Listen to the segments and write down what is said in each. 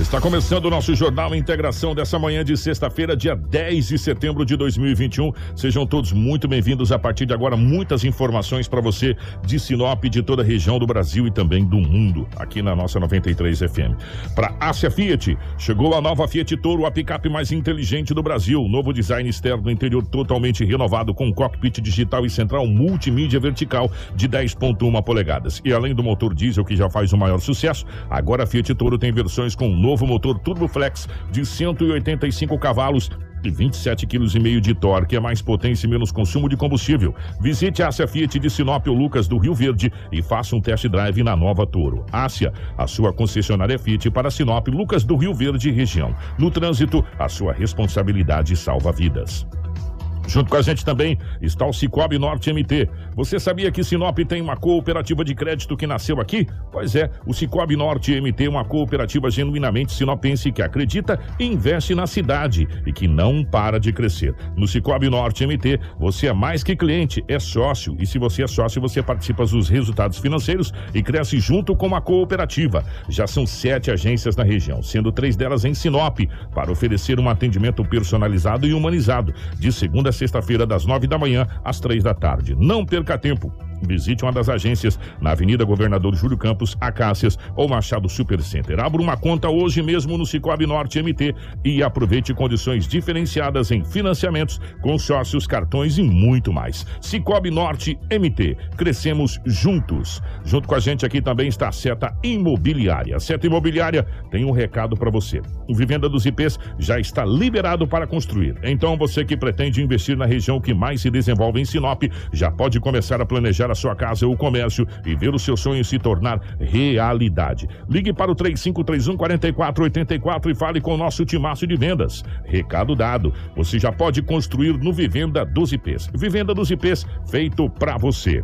Está começando o nosso Jornal Integração dessa manhã de sexta-feira, dia 10 de setembro de 2021. Sejam todos muito bem-vindos. A partir de agora, muitas informações para você de Sinop, de toda a região do Brasil e também do mundo, aqui na nossa 93 FM. Para Ásia Fiat, chegou a nova Fiat Toro, a picape mais inteligente do Brasil. Novo design externo interior totalmente renovado, com cockpit digital e central multimídia vertical de 10,1 polegadas. E além do motor diesel, que já faz o maior sucesso, agora a Fiat Toro tem versões com novo motor Turboflex de 185 cavalos e 27,5 kg de torque, é mais potência e menos consumo de combustível. Visite a Ásia Fiat de Sinop ou Lucas do Rio Verde e faça um test drive na nova Toro. Ásia, a sua concessionária Fiat para Sinop, Lucas do Rio Verde região. No trânsito, a sua responsabilidade salva vidas. Junto com a gente também está o Cicobi Norte MT. Você sabia que Sinop tem uma cooperativa de crédito que nasceu aqui? Pois é, o Cicobi Norte MT é uma cooperativa genuinamente sinopense que acredita e investe na cidade e que não para de crescer. No Cicobi Norte MT, você é mais que cliente, é sócio. E se você é sócio, você participa dos resultados financeiros e cresce junto com a cooperativa. Já são sete agências na região, sendo três delas em Sinop, para oferecer um atendimento personalizado e humanizado, de segunda sexta-feira, das nove da manhã às três da tarde. Não perca tempo. Visite uma das agências na Avenida Governador Júlio Campos, Acácias ou Machado Supercenter. Abra uma conta hoje mesmo no Cicobi Norte MT e aproveite condições diferenciadas em financiamentos, consórcios, cartões e muito mais. Cicobi Norte MT. Crescemos juntos. Junto com a gente aqui também está a Seta Imobiliária. A Seta Imobiliária tem um recado para você. O Vivenda dos IPs já está liberado para construir. Então você que pretende investir na região que mais se desenvolve em Sinop, já pode começar a planejar a sua casa ou comércio e ver o seu sonho se tornar realidade. Ligue para o 3531 4484 e fale com o nosso timaço de vendas. Recado dado. Você já pode construir no Vivenda dos IPs. Vivenda dos IPs feito para você.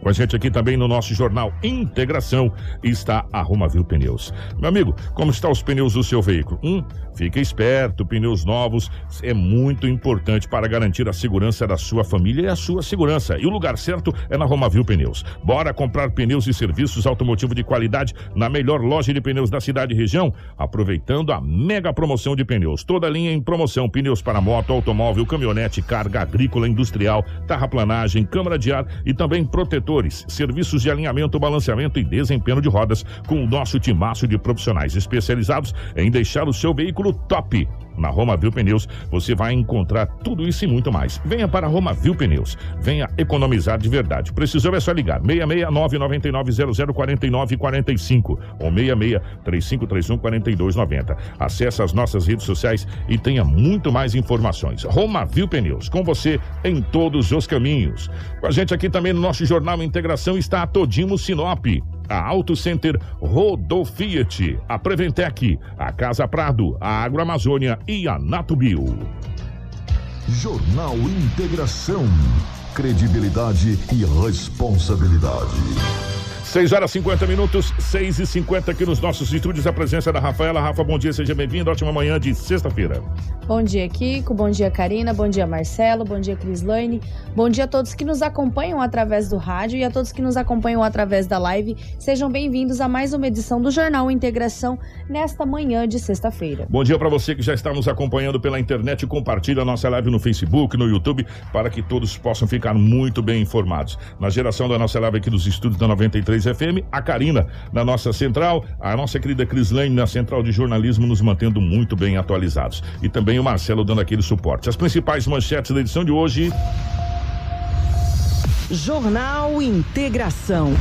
Com a gente aqui também no nosso jornal Integração está a Romavil Pneus. Meu amigo, como estão os pneus do seu veículo? Um, fique esperto, pneus novos é muito importante para garantir a segurança da sua família e a sua segurança. E o lugar certo é na Romavil Pneus. Bora comprar pneus e serviços automotivo de qualidade na melhor loja de pneus da cidade e região, aproveitando a mega promoção de pneus. Toda linha em promoção, pneus para moto, automóvel, caminhonete, carga agrícola, industrial, terraplanagem, câmara de ar e também protetor serviços de alinhamento, balanceamento e desempenho de rodas com o nosso timaço de profissionais especializados em deixar o seu veículo top. Na Roma Viu Pneus você vai encontrar tudo isso e muito mais. Venha para Roma Viu Pneus. Venha economizar de verdade. Precisou é só ligar 669 9900 4945 ou 66 3531 4290. Acesse as nossas redes sociais e tenha muito mais informações. Roma Viu Pneus, com você em todos os caminhos. Com a gente aqui também no nosso Jornal Integração está a Todimo Sinop a Auto Center Rodofiat, a Preventec, a Casa Prado, a Agroamazônia e a Natubio. Jornal Integração. Credibilidade e responsabilidade. 6 horas 50 minutos, 6 e 50 aqui nos nossos estúdios. A presença da Rafaela. Rafa, bom dia, seja bem-vindo. Ótima manhã de sexta-feira. Bom dia, Kiko. Bom dia, Karina. Bom dia, Marcelo. Bom dia, Crislane. Bom dia a todos que nos acompanham através do rádio e a todos que nos acompanham através da live. Sejam bem-vindos a mais uma edição do Jornal Integração nesta manhã de sexta-feira. Bom dia para você que já está nos acompanhando pela internet. Compartilhe a nossa live no Facebook, no YouTube, para que todos possam ficar muito bem informados. Na geração da nossa live aqui dos estúdios da 93 93 FM, a Karina na nossa central, a nossa querida Crislane na central de jornalismo nos mantendo muito bem atualizados. E também o Marcelo dando aquele suporte. As principais manchetes da edição de hoje. Jornal Integração.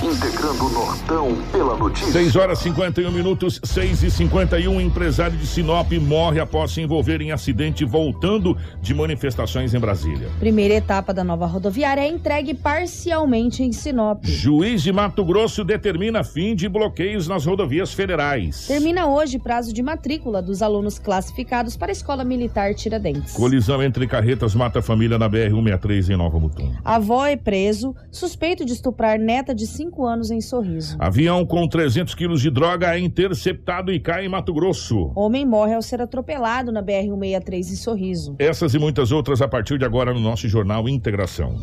Integrando o Nortão pela notícia. 6 horas 51 minutos, 6 e 51 Empresário de Sinop morre após se envolver em acidente voltando de manifestações em Brasília. Primeira etapa da nova rodoviária é entregue parcialmente em Sinop. Juiz de Mato Grosso determina fim de bloqueios nas rodovias federais. Termina hoje prazo de matrícula dos alunos classificados para a Escola Militar Tiradentes. Colisão entre carretas mata a família na BR-163 em Nova Mutum. A avó preso, suspeito de estuprar neta de 5 anos em Sorriso. Avião com 300 quilos de droga é interceptado e cai em Mato Grosso. Homem morre ao ser atropelado na BR-163 em Sorriso. Essas e muitas outras a partir de agora no nosso Jornal Integração.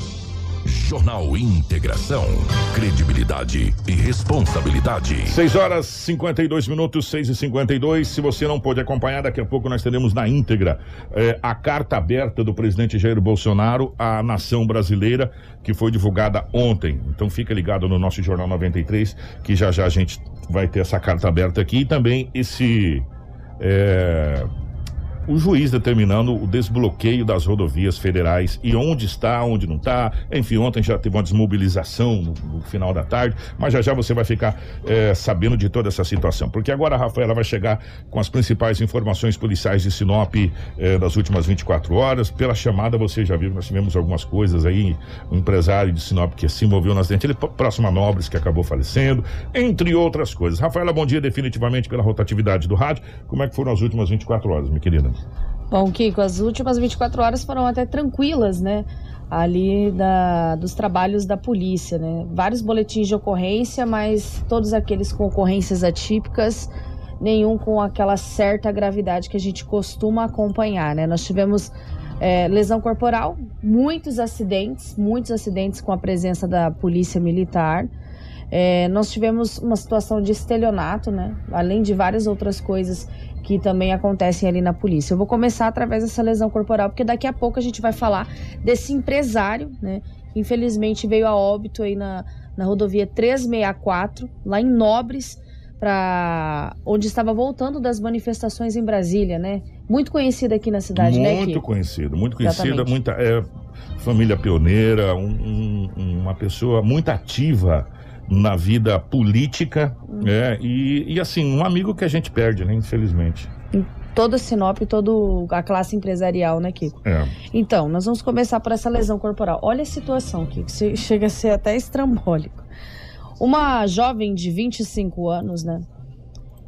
Jornal Integração. Credibilidade e responsabilidade. 6 horas 52 minutos, 6 e 52 Se você não pôde acompanhar, daqui a pouco nós teremos na íntegra eh, a carta aberta do presidente Jair Bolsonaro à nação brasileira, que foi divulgada ontem. Então fica ligado no nosso Jornal 93, que já já a gente vai ter essa carta aberta aqui e também esse. eh, o juiz determinando o desbloqueio das rodovias federais e onde está, onde não está. Enfim, ontem já teve uma desmobilização no, no final da tarde, mas já já você vai ficar eh, sabendo de toda essa situação. Porque agora a Rafaela vai chegar com as principais informações policiais de Sinop eh, das últimas 24 horas. Pela chamada, você já viu, nós tivemos algumas coisas aí. Um empresário de Sinop que se envolveu no acidente, ele próximo a Nobres, que acabou falecendo, entre outras coisas. Rafaela, bom dia definitivamente pela rotatividade do rádio. Como é que foram as últimas 24 horas, minha querida? Bom, Kiko, as últimas 24 horas foram até tranquilas, né? Ali da, dos trabalhos da polícia, né? Vários boletins de ocorrência, mas todos aqueles com ocorrências atípicas, nenhum com aquela certa gravidade que a gente costuma acompanhar, né? Nós tivemos é, lesão corporal, muitos acidentes, muitos acidentes com a presença da polícia militar. É, nós tivemos uma situação de estelionato, né? Além de várias outras coisas que também acontecem ali na polícia. Eu vou começar através dessa lesão corporal, porque daqui a pouco a gente vai falar desse empresário, né? Que infelizmente veio a óbito aí na, na rodovia 364, lá em Nobres, para onde estava voltando das manifestações em Brasília, né? Muito conhecida aqui na cidade, muito né? Muito Kiko? conhecido, muito conhecida, muita é, família pioneira, um- um- uma pessoa muito ativa na vida política, Uhum. né? E, e, assim, um amigo que a gente perde, né? Infelizmente. Toda Sinop, toda a classe empresarial, né, Kiko? É. Então, nós vamos começar por essa lesão corporal. Olha a situação, Kiko, che- chega a ser até estrambólico. Uma jovem de 25 anos, né,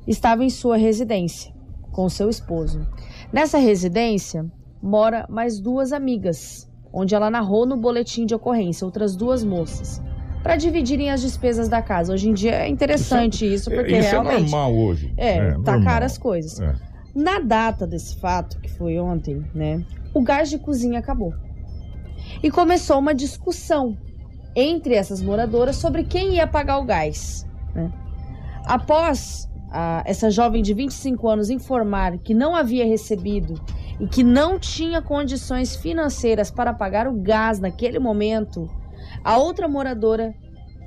estava em sua residência com seu esposo. Nessa residência mora mais duas amigas, onde ela narrou no boletim de ocorrência outras duas moças, para dividirem as despesas da casa. Hoje em dia é interessante isso, porque Isso é realmente normal hoje. é, tá normal. cara as coisas. É. Na data desse fato, que foi ontem, né? O gás de cozinha acabou. E começou uma discussão entre essas moradoras sobre quem ia pagar o gás. né? Após a- essa jovem de 25 anos informar que não havia recebido e que não tinha condições financeiras para pagar o gás naquele momento, a outra moradora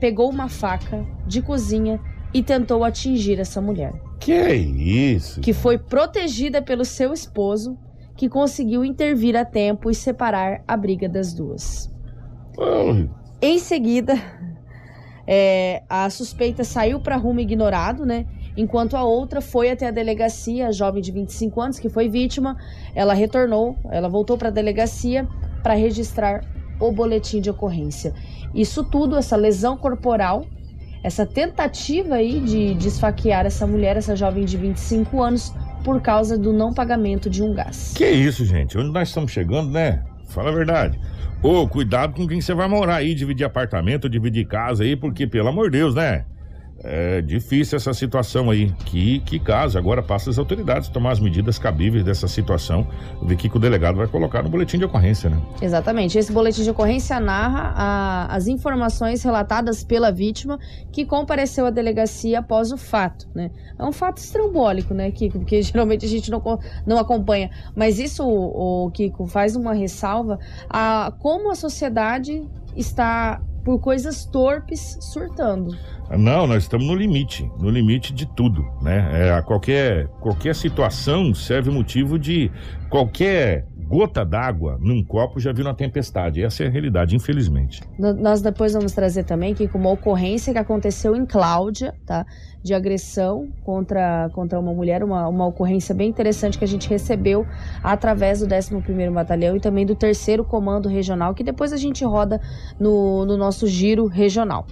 pegou uma faca de cozinha e tentou atingir essa mulher Que isso? que foi protegida pelo seu esposo, que conseguiu intervir a tempo e separar a briga das duas. Oh, Em seguida, é, a suspeita saiu para rumo ignorado, né? Enquanto a outra foi até a delegacia, a jovem de 25 anos que foi vítima, ela retornou, ela voltou para a delegacia para registrar o boletim de ocorrência. Isso tudo, essa lesão corporal, essa tentativa aí de, de esfaquear essa mulher, essa jovem de 25 anos, por causa do não pagamento de um gás. Que isso, gente? Onde nós estamos chegando, né? Fala a verdade. Ô, cuidado com quem você vai morar aí, dividir apartamento, dividir casa aí, porque, pelo amor de Deus, né? É difícil essa situação aí. Que, que caso, agora passa as autoridades tomar as medidas cabíveis dessa situação. Ver o que que o delegado vai colocar no boletim de ocorrência, né? Exatamente. Esse boletim de ocorrência narra a- as informações relatadas pela vítima que compareceu à delegacia após o fato, né? É um fato estrambólico, né, Kiko? Porque geralmente a gente não, não acompanha. Mas isso, o, Kiko, faz uma ressalva a como a sociedade está por coisas torpes surtando. Não, nós estamos no limite, no limite de tudo, né? É, qualquer, qualquer situação serve motivo de qualquer gota d'água num copo já viu uma tempestade. Essa é a realidade, infelizmente. nós depois vamos trazer também que uma ocorrência que aconteceu em Cláudia, tá? De agressão contra, contra uma mulher, uma, uma ocorrência bem interessante que a gente recebeu através do 11º Batalhão e também do terceiro Comando Regional, que depois a gente roda no, no nosso giro regional.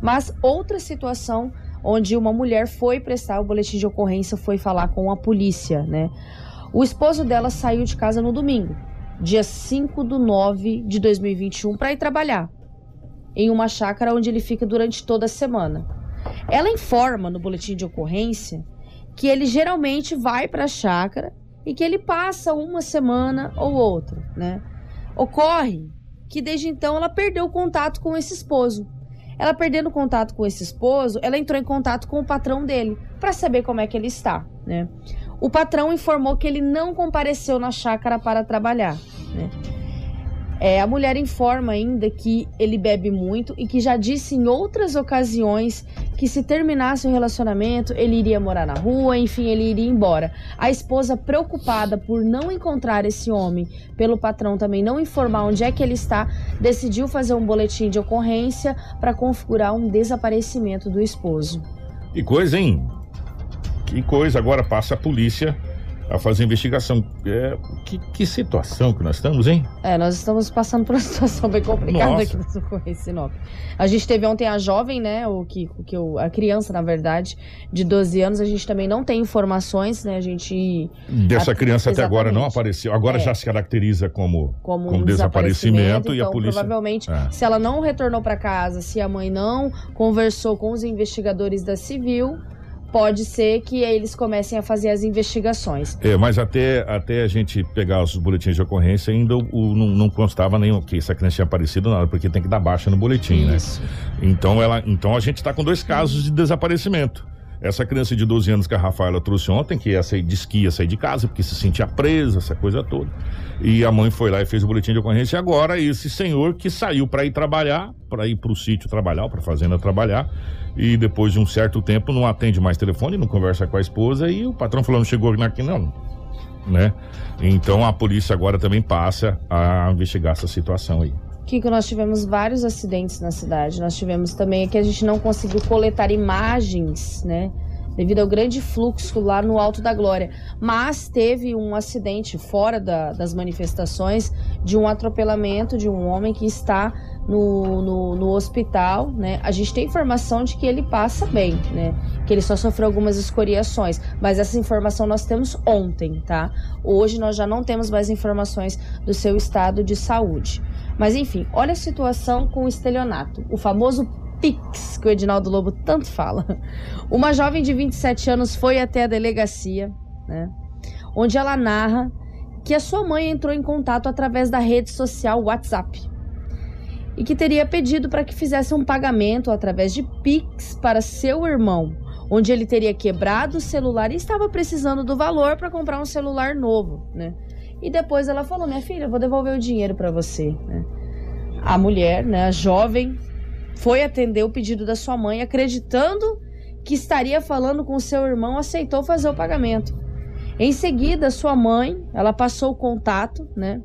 Mas outra situação onde uma mulher foi prestar o boletim de ocorrência, foi falar com a polícia, né? O esposo dela saiu de casa no domingo, dia 5 do 9 de 2021, para ir trabalhar em uma chácara onde ele fica durante toda a semana. Ela informa no boletim de ocorrência que ele geralmente vai para a chácara e que ele passa uma semana ou outra, né? Ocorre que desde então ela perdeu o contato com esse esposo. Ela perdendo contato com esse esposo, ela entrou em contato com o patrão dele para saber como é que ele está, né? O patrão informou que ele não compareceu na chácara para trabalhar. Né? É, a mulher informa ainda que ele bebe muito e que já disse em outras ocasiões que se terminasse o relacionamento ele iria morar na rua, enfim, ele iria embora. A esposa, preocupada por não encontrar esse homem, pelo patrão também não informar onde é que ele está, decidiu fazer um boletim de ocorrência para configurar um desaparecimento do esposo. Que coisa, hein? Que coisa, agora passa a polícia a fazer investigação. É, que, que, situação que nós estamos, hein? É, nós estamos passando por uma situação bem complicada Nossa. aqui no Socorro Sinop. A gente teve ontem a jovem, né, o que, o que a criança, na verdade, de 12 anos, a gente também não tem informações, né, a gente... Dessa a, criança até agora não apareceu, agora é. já se caracteriza como, como, como um desaparecimento, desaparecimento, e a então, polícia... provavelmente, é. se ela não retornou para casa, se a mãe não conversou com os investigadores da Civil pode ser que eles comecem a fazer as investigações. É, mas até, até a gente pegar os boletins de ocorrência, ainda o, o não, não, constava nem que essa criança tinha aparecido nada, porque tem que dar baixa no boletim, né? Isso. né? Então, ela, então a gente está com dois casos de desaparecimento. Essa criança de 12 anos que a Rafaela trouxe ontem, que ia sair, disse que ia sair de casa porque se sentia presa, essa coisa toda. E a mãe foi lá e fez o boletim de ocorrência. E agora esse senhor que saiu para ir trabalhar, para ir para o sítio trabalhar, para a fazenda trabalhar, e depois de um certo tempo não atende mais telefone, não conversa com a esposa e o patrão falou: não chegou aqui não. Né? Então a polícia agora também passa a investigar essa situação aí. Kiko, nós tivemos vários acidentes na cidade. Nós tivemos também que a gente não conseguiu coletar imagens, né? Devido ao grande fluxo lá no Alto da Glória. Mas teve um acidente fora da, das manifestações de um atropelamento de um homem que está no, no, no, hospital, né? A gente tem informação de que ele passa bem, né? Que ele só sofreu algumas escoriações, mas essa informação nós temos ontem, tá? Hoje nós já não temos mais informações do seu estado de saúde. Mas enfim, olha a situação com o estelionato, o famoso Pix, que o Edinaldo Lobo tanto fala. Uma jovem de 27 anos foi até a delegacia, né? Onde ela narra que a sua mãe entrou em contato através da rede social WhatsApp e que teria pedido para que fizesse um pagamento através de Pix para seu irmão, onde ele teria quebrado o celular e estava precisando do valor para comprar um celular novo, né? E depois ela falou: "Minha filha, eu vou devolver o dinheiro para você", né? A mulher, né, a jovem, foi atender o pedido da sua mãe, acreditando que estaria falando com seu irmão, aceitou fazer o pagamento. Em seguida, sua mãe, ela passou o contato, né,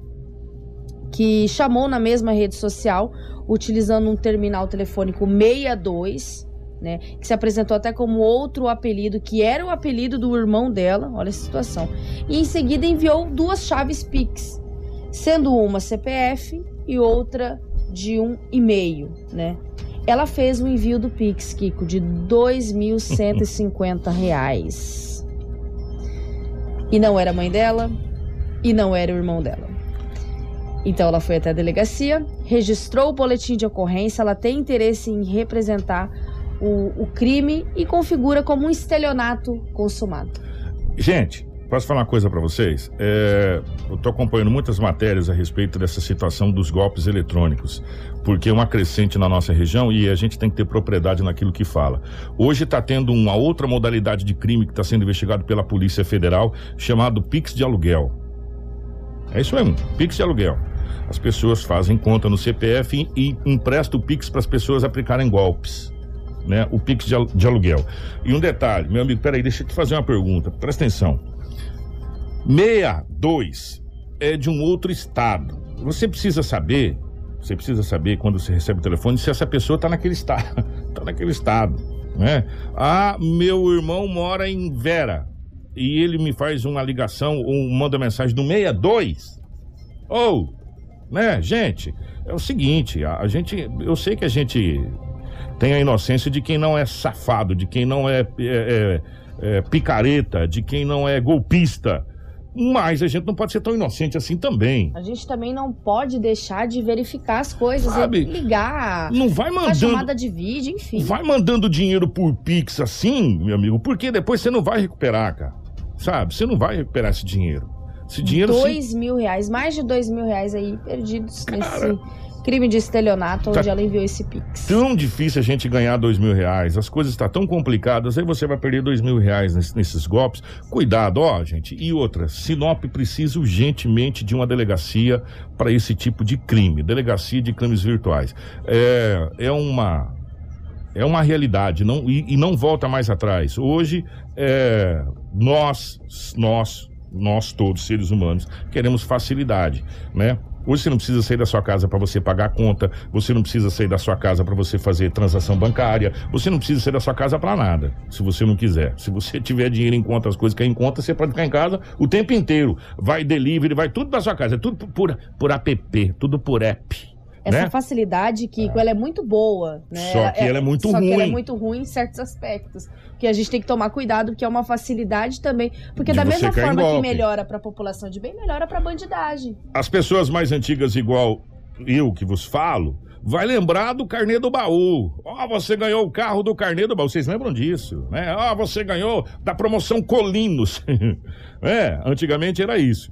que chamou na mesma rede social, utilizando um terminal telefônico 62, né, que se apresentou até como outro apelido, que era o apelido do irmão dela, olha a situação. E em seguida enviou duas chaves Pix, sendo uma CPF e outra de um e-mail, né? Ela fez o envio do Pix, Kiko, de R$ 2.150. E não era a mãe dela, e não era o irmão dela. Então ela foi até a delegacia, registrou o boletim de ocorrência, ela tem interesse em representar o, o crime e configura como um estelionato consumado. Gente, posso falar uma coisa para vocês? É, eu estou acompanhando muitas matérias a respeito dessa situação dos golpes eletrônicos, porque é uma crescente na nossa região e a gente tem que ter propriedade naquilo que fala. Hoje está tendo uma outra modalidade de crime que está sendo investigado pela Polícia Federal, chamado Pix de aluguel. É isso mesmo, Pix de aluguel. As pessoas fazem conta no CPF e, e emprestam o Pix para as pessoas aplicarem golpes. Né? O Pix de, de aluguel. E um detalhe, meu amigo, peraí, deixa eu te fazer uma pergunta. Presta atenção. 62 é de um outro estado. Você precisa saber, você precisa saber quando você recebe o telefone se essa pessoa está naquele estado, está naquele estado, né? Ah, meu irmão mora em Vera e ele me faz uma ligação ou manda mensagem do 62. Ou, né, gente, é o seguinte, a, a gente, eu sei que a gente tem a inocência de quem não é safado, de quem não é, é, é, é picareta, de quem não é golpista. Mas a gente não pode ser tão inocente assim também. A gente também não pode deixar de verificar as coisas, Sabe, ligar, não vai mandando chamada de vídeo, enfim. Vai mandando dinheiro por Pix assim, meu amigo, porque depois você não vai recuperar, cara. Sabe? Você não vai recuperar esse dinheiro. Esse dinheiro. Dois mil reais, mais de dois mil reais aí perdidos cara, nesse crime de estelionato tá onde ela enviou esse Pix. Tão difícil a gente ganhar dois mil reais, as coisas estão tá tão complicadas, aí você vai perder dois mil reais nesses, nesses golpes. Cuidado, ó, gente. E outra, Sinop precisa urgentemente de uma delegacia para esse tipo de crime, delegacia de crimes virtuais. É, é uma é uma realidade não, e, e não volta mais atrás. Hoje, é, nós, nós, nós todos seres humanos queremos facilidade, né? Hoje você não precisa sair da sua casa para você pagar a conta, você não precisa sair da sua casa para você fazer transação bancária, você não precisa sair da sua casa para nada, se você não quiser. Se você tiver dinheiro em conta, as coisas que é em conta, você pode ficar em casa o tempo inteiro. Vai delivery, vai tudo da sua casa, é tudo por, por app, tudo por app essa né? facilidade, que ela é muito boa, né? Só que é, ela é muito só ruim. Só que ela é muito ruim em certos aspectos. Que a gente tem que tomar cuidado, porque é uma facilidade também. Porque de da mesma forma que melhora para a população de bem, melhora para a bandidagem. As pessoas mais antigas, igual eu que vos falo, vai lembrar do carnê do baú. Ó, oh, você ganhou o carro do carnê do baú. Vocês lembram disso, né? Ó, oh, você ganhou da promoção Colinos. é, antigamente era isso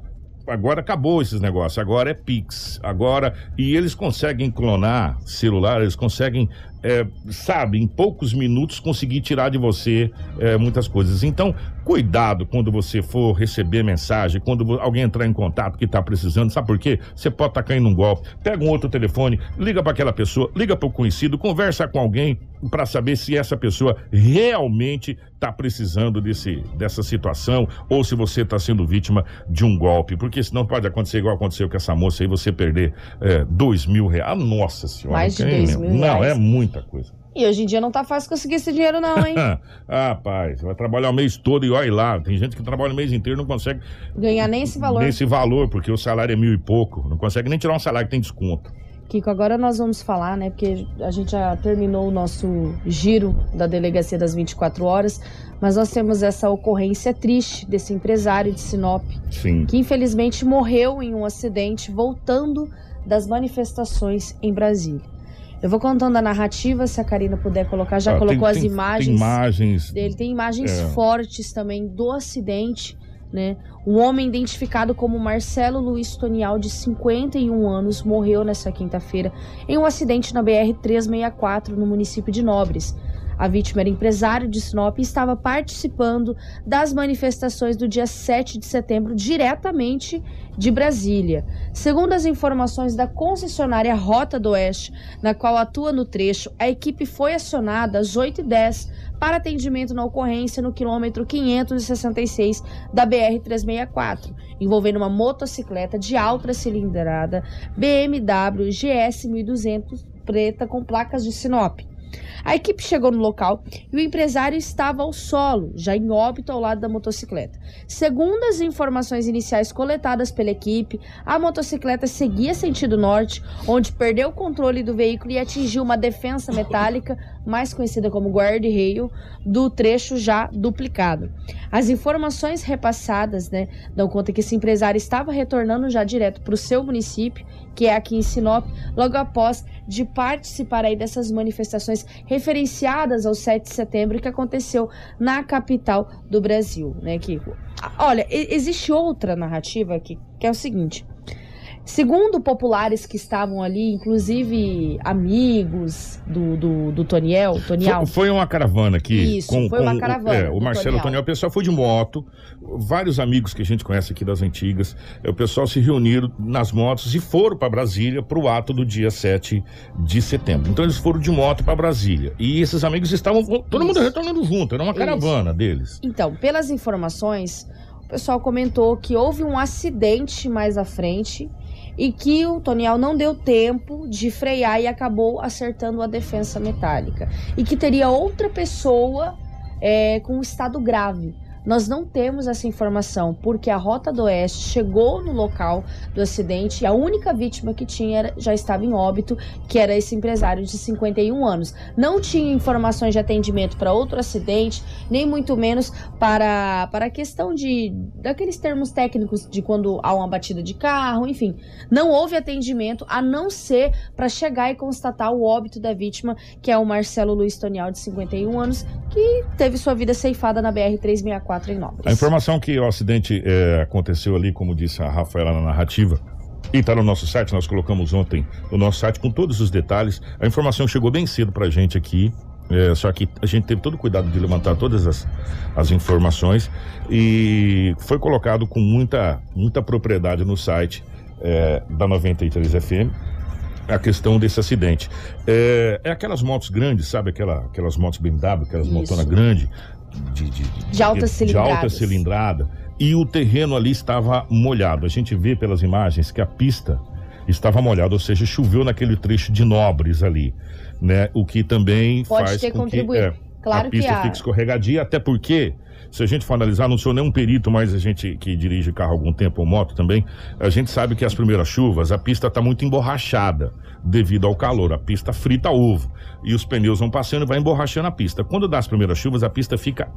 agora acabou esses negócios, agora é Pix, agora e eles conseguem clonar celular, eles conseguem é, sabe, em poucos minutos conseguir tirar de você é, muitas coisas. Então, cuidado quando você for receber mensagem, quando alguém entrar em contato que está precisando, sabe por quê? Você pode estar tá caindo num golpe. Pega um outro telefone, liga para aquela pessoa, liga para o conhecido, conversa com alguém para saber se essa pessoa realmente está precisando desse, dessa situação ou se você está sendo vítima de um golpe, porque senão pode acontecer igual aconteceu com essa moça aí, você perder é, dois mil reais. Nossa senhora. Mais de dois mil reais. Não, é muito muita coisa. E hoje em dia não tá fácil conseguir esse dinheiro, não, hein? ah, pai, você vai trabalhar o mês todo e olha lá. Tem gente que trabalha o mês inteiro e não consegue. Ganhar nem esse valor. Nem esse valor, porque o salário é mil e pouco. Não consegue nem tirar um salário que tem desconto. Kiko, agora nós vamos falar, né? Porque a gente já terminou o nosso giro da delegacia das 24 horas, mas nós temos essa ocorrência triste desse empresário de Sinop, Sim. que infelizmente morreu em um acidente voltando das manifestações em Brasília. Eu vou contando a narrativa, se a Karina puder colocar. Já ah, colocou tem, as tem, imagens, tem imagens dele. Tem imagens é. fortes também do acidente. Né? Um homem identificado como Marcelo Luiz Tonial, de 51 anos, morreu nesta quinta-feira em um acidente na BR-364, no município de Nobres. A vítima era empresário de Sinop e estava participando das manifestações do dia 7 de setembro diretamente de Brasília. Segundo as informações da concessionária Rota do Oeste, na qual atua no trecho, a equipe foi acionada às 8h10 para atendimento na ocorrência no quilômetro 566 da BR-364, envolvendo uma motocicleta de alta cilindrada BMW GS 1200 preta com placas de Sinop. A equipe chegou no local e o empresário estava ao solo, já em óbito ao lado da motocicleta. Segundo as informações iniciais coletadas pela equipe, a motocicleta seguia sentido norte, onde perdeu o controle do veículo e atingiu uma defensa metálica, mais conhecida como guard-rail, do trecho já duplicado. As informações repassadas né, dão conta que esse empresário estava retornando já direto para o seu município, que é aqui em Sinop, logo após de participar aí dessas manifestações referenciadas ao 7 de setembro que aconteceu na capital do Brasil, né, Kiko? Olha, existe outra narrativa aqui, que é o seguinte. Segundo populares que estavam ali, inclusive amigos do, do, do Toniel, Toniel. Foi, foi uma caravana aqui. Isso, com, foi uma caravana. É, o Marcelo Toniel. Toniel, o pessoal foi de moto, vários amigos que a gente conhece aqui das antigas, é, o pessoal se reuniram nas motos e foram para Brasília para o ato do dia 7 de setembro. Então eles foram de moto para Brasília. E esses amigos estavam, todo Isso. mundo retornando junto, era uma caravana Isso. deles. Então, pelas informações, o pessoal comentou que houve um acidente mais à frente e que o Toniel não deu tempo de frear e acabou acertando a defensa metálica. E que teria outra pessoa é, com estado grave. Nós não temos essa informação porque a Rota do Oeste chegou no local do acidente e a única vítima que tinha era, já estava em óbito, que era esse empresário de 51 anos. Não tinha informações de atendimento para outro acidente, nem muito menos para, para a questão de daqueles termos técnicos de quando há uma batida de carro, enfim. Não houve atendimento a não ser para chegar e constatar o óbito da vítima, que é o Marcelo Luiz Tonial, de 51 anos, que teve sua vida ceifada na BR 364 em Nóbrega. A informação que o acidente é, aconteceu ali, como disse a Rafaela na narrativa, e está no nosso site, nós colocamos ontem no nosso site com todos os detalhes. A informação chegou bem cedo para a gente aqui, é, só que a gente teve todo o cuidado de levantar todas as, as informações e foi colocado com muita, muita propriedade no site é, da 93 FM a questão desse acidente. É, é, aquelas motos grandes, sabe? Aquela, aquelas motos BMW, aquelas motonas grandes, de, de, de, alta de alta cilindrada e o terreno ali estava molhado. A gente vê pelas imagens que a pista estava molhada, ou seja, choveu naquele trecho de Nobres ali, né? O que também Pode faz com que é, claro a pista a... fique escorregadia, até porque se a gente for analisar, não sou nem um perito, mas a gente que dirige carro há algum tempo ou moto também, a gente sabe que as primeiras chuvas, a pista está muito emborrachada devido ao calor. A pista frita ovo. E os pneus vão passando e vai emborrachando a pista. Quando dá as primeiras chuvas, a pista fica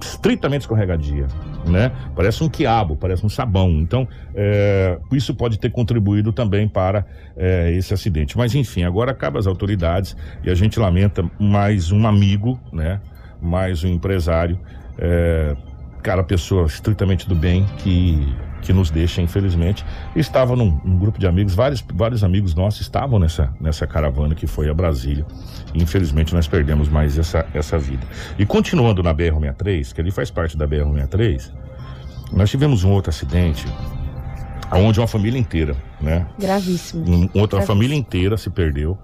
estritamente escorregadia, né? Parece um quiabo, parece um sabão. Então, é, isso pode ter contribuído também para é, esse acidente. Mas, enfim, agora acaba as autoridades e a gente lamenta mais um amigo, né? Mais um empresário é, cara, pessoa estritamente do bem que, que nos deixa, infelizmente. Estava num, num, grupo de amigos, vários, vários amigos nossos estavam nessa, nessa caravana que foi a Brasília. Infelizmente nós perdemos mais essa, essa vida. E continuando na BR-63, que ali faz parte da BR-63, nós tivemos um outro acidente onde uma família inteira, né? Gravíssimo. Um, outra Gravíssimo. família inteira se perdeu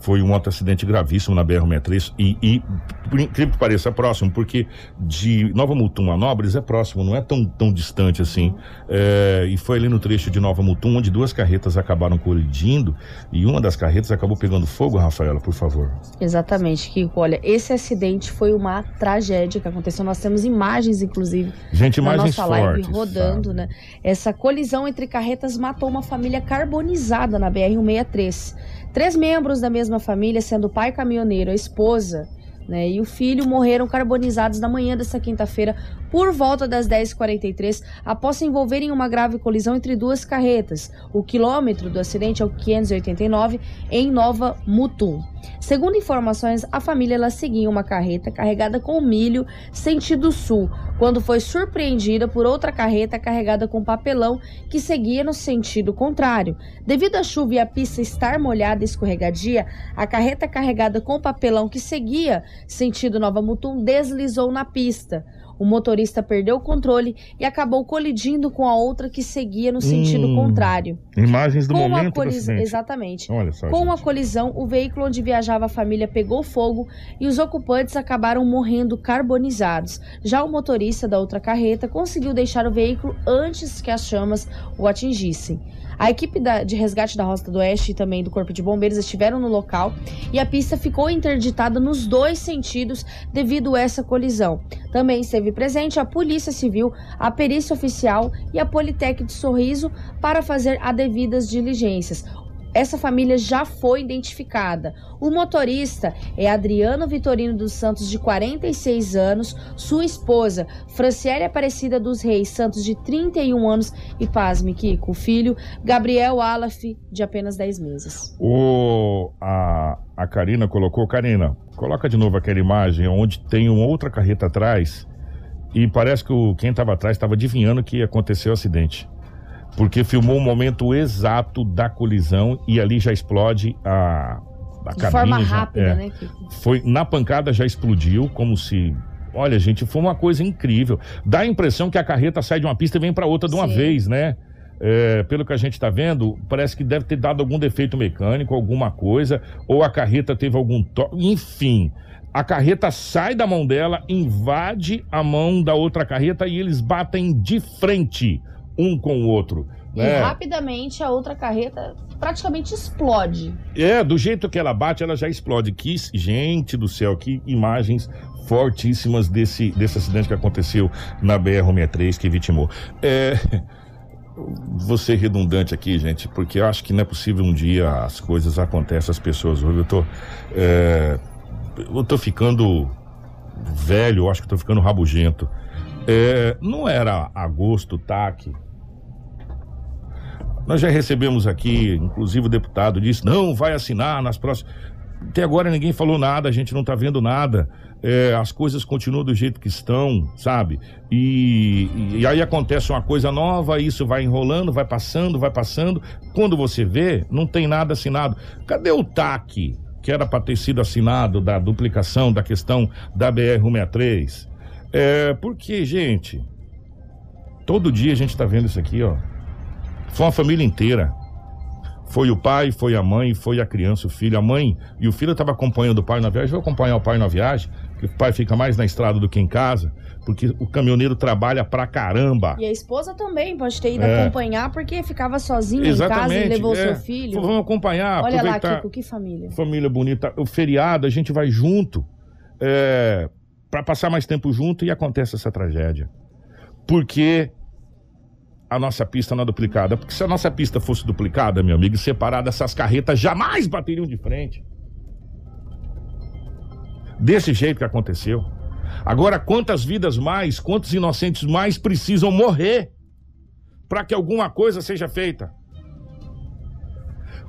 foi um outro acidente gravíssimo na BR-63 e, e, por incrível que pareça, é próximo, porque de Nova Mutum a Nobres é próximo, não é tão, tão distante assim. É, e foi ali no trecho de Nova Mutum, onde duas carretas acabaram colidindo e uma das carretas acabou pegando fogo, Rafaela, por favor. Exatamente, Kiko. Olha, esse acidente foi uma tragédia que aconteceu. Nós temos imagens, inclusive, Gente, na nossa live rodando, sabe? né? Essa colisão entre carretas matou uma família carbonizada na BR-163. Três membros da mesma família, sendo o pai caminhoneiro, a esposa né, e o filho, morreram carbonizados na manhã desta quinta-feira por volta das 10h43, após se envolverem em uma grave colisão entre duas carretas. O quilômetro do acidente é o 589, em Nova Mutum. Segundo informações, a família ela seguia uma carreta carregada com milho sentido sul, quando foi surpreendida por outra carreta carregada com papelão que seguia no sentido contrário. Devido à chuva e a pista estar molhada e escorregadia, a carreta carregada com papelão que seguia sentido Nova Mutum deslizou na pista. O motorista perdeu o controle e acabou colidindo com a outra que seguia no sentido hum, contrário. Imagens do com momento colis... do Exatamente. Só, com gente. a colisão, o veículo onde viajava a família pegou fogo e os ocupantes acabaram morrendo carbonizados. Já o motorista da outra carreta conseguiu deixar o veículo antes que as chamas o atingissem. A equipe da, de resgate da Rota do Oeste e também do Corpo de Bombeiros estiveram no local e a pista ficou interditada nos dois sentidos devido a essa colisão. Também esteve presente a Polícia Civil, a Perícia Oficial e a Politec de Sorriso para fazer as devidas diligências essa família já foi identificada. O motorista é Adriano Vitorino dos Santos, de 46 anos, sua esposa, Franciele Aparecida dos Reis Santos, de 31 anos, e pasme, Kiko, o filho, Gabriel Alaf, de apenas 10 meses. O, a, a Karina colocou, Karina, coloca de novo aquela imagem onde tem uma outra carreta atrás e parece que o, quem estava atrás estava adivinhando que ia acontecer o acidente porque filmou o momento exato da colisão e ali já explode a, a De cabine. forma já- rápida, é. né, Kiko? Foi na pancada já explodiu, como se. Olha, gente, foi uma coisa incrível. Dá a impressão que a carreta sai de uma pista e vem para outra de uma Sim. vez, né? É, pelo que a gente está vendo, parece que deve ter dado algum defeito mecânico, alguma coisa, ou a carreta teve algum toque. Enfim, a carreta sai da mão dela, invade a mão da outra carreta e eles batem de frente um com o outro. E Né? rapidamente a outra carreta praticamente explode. É, do jeito que ela bate, ela já explode. Que, gente do céu, que imagens fortíssimas desse, desse acidente que aconteceu na BR-63 que vitimou. É, vou ser redundante aqui, gente, porque eu acho que não é possível um dia as coisas acontecem, as pessoas. Eu tô, é, eu tô ficando velho, eu acho que tô ficando rabugento. É, não era agosto, TAC. Nós já recebemos aqui, inclusive o deputado disse: não, vai assinar nas próximas. Até agora ninguém falou nada, a gente não tá vendo nada. É, as coisas continuam do jeito que estão, sabe? E, e aí acontece uma coisa nova, isso vai enrolando, vai passando, vai passando. Quando você vê, não tem nada assinado. Cadê o TAC, que era para ter sido assinado, da duplicação da questão da BR-163? É, porque, gente, todo dia a gente tá vendo isso aqui, ó. Foi uma família inteira. Foi o pai, foi a mãe, foi a criança, o filho. A mãe e o filho estavam acompanhando o pai na viagem. Vou acompanhar o pai na viagem, que o pai fica mais na estrada do que em casa, porque o caminhoneiro trabalha pra caramba. E a esposa também pode ter ido É. acompanhar porque ficava sozinha em casa e levou é. seu filho. Vamos acompanhar, Olha lá. Kiko, que família. Família bonita. O feriado, a gente vai junto é, para passar mais tempo junto e acontece essa tragédia. Porque a nossa pista não é duplicada. Porque se a nossa pista fosse duplicada, meu amigo, separada, essas carretas jamais bateriam de frente. Desse jeito que aconteceu. Agora, quantas vidas mais, quantos inocentes mais precisam morrer para que alguma coisa seja feita?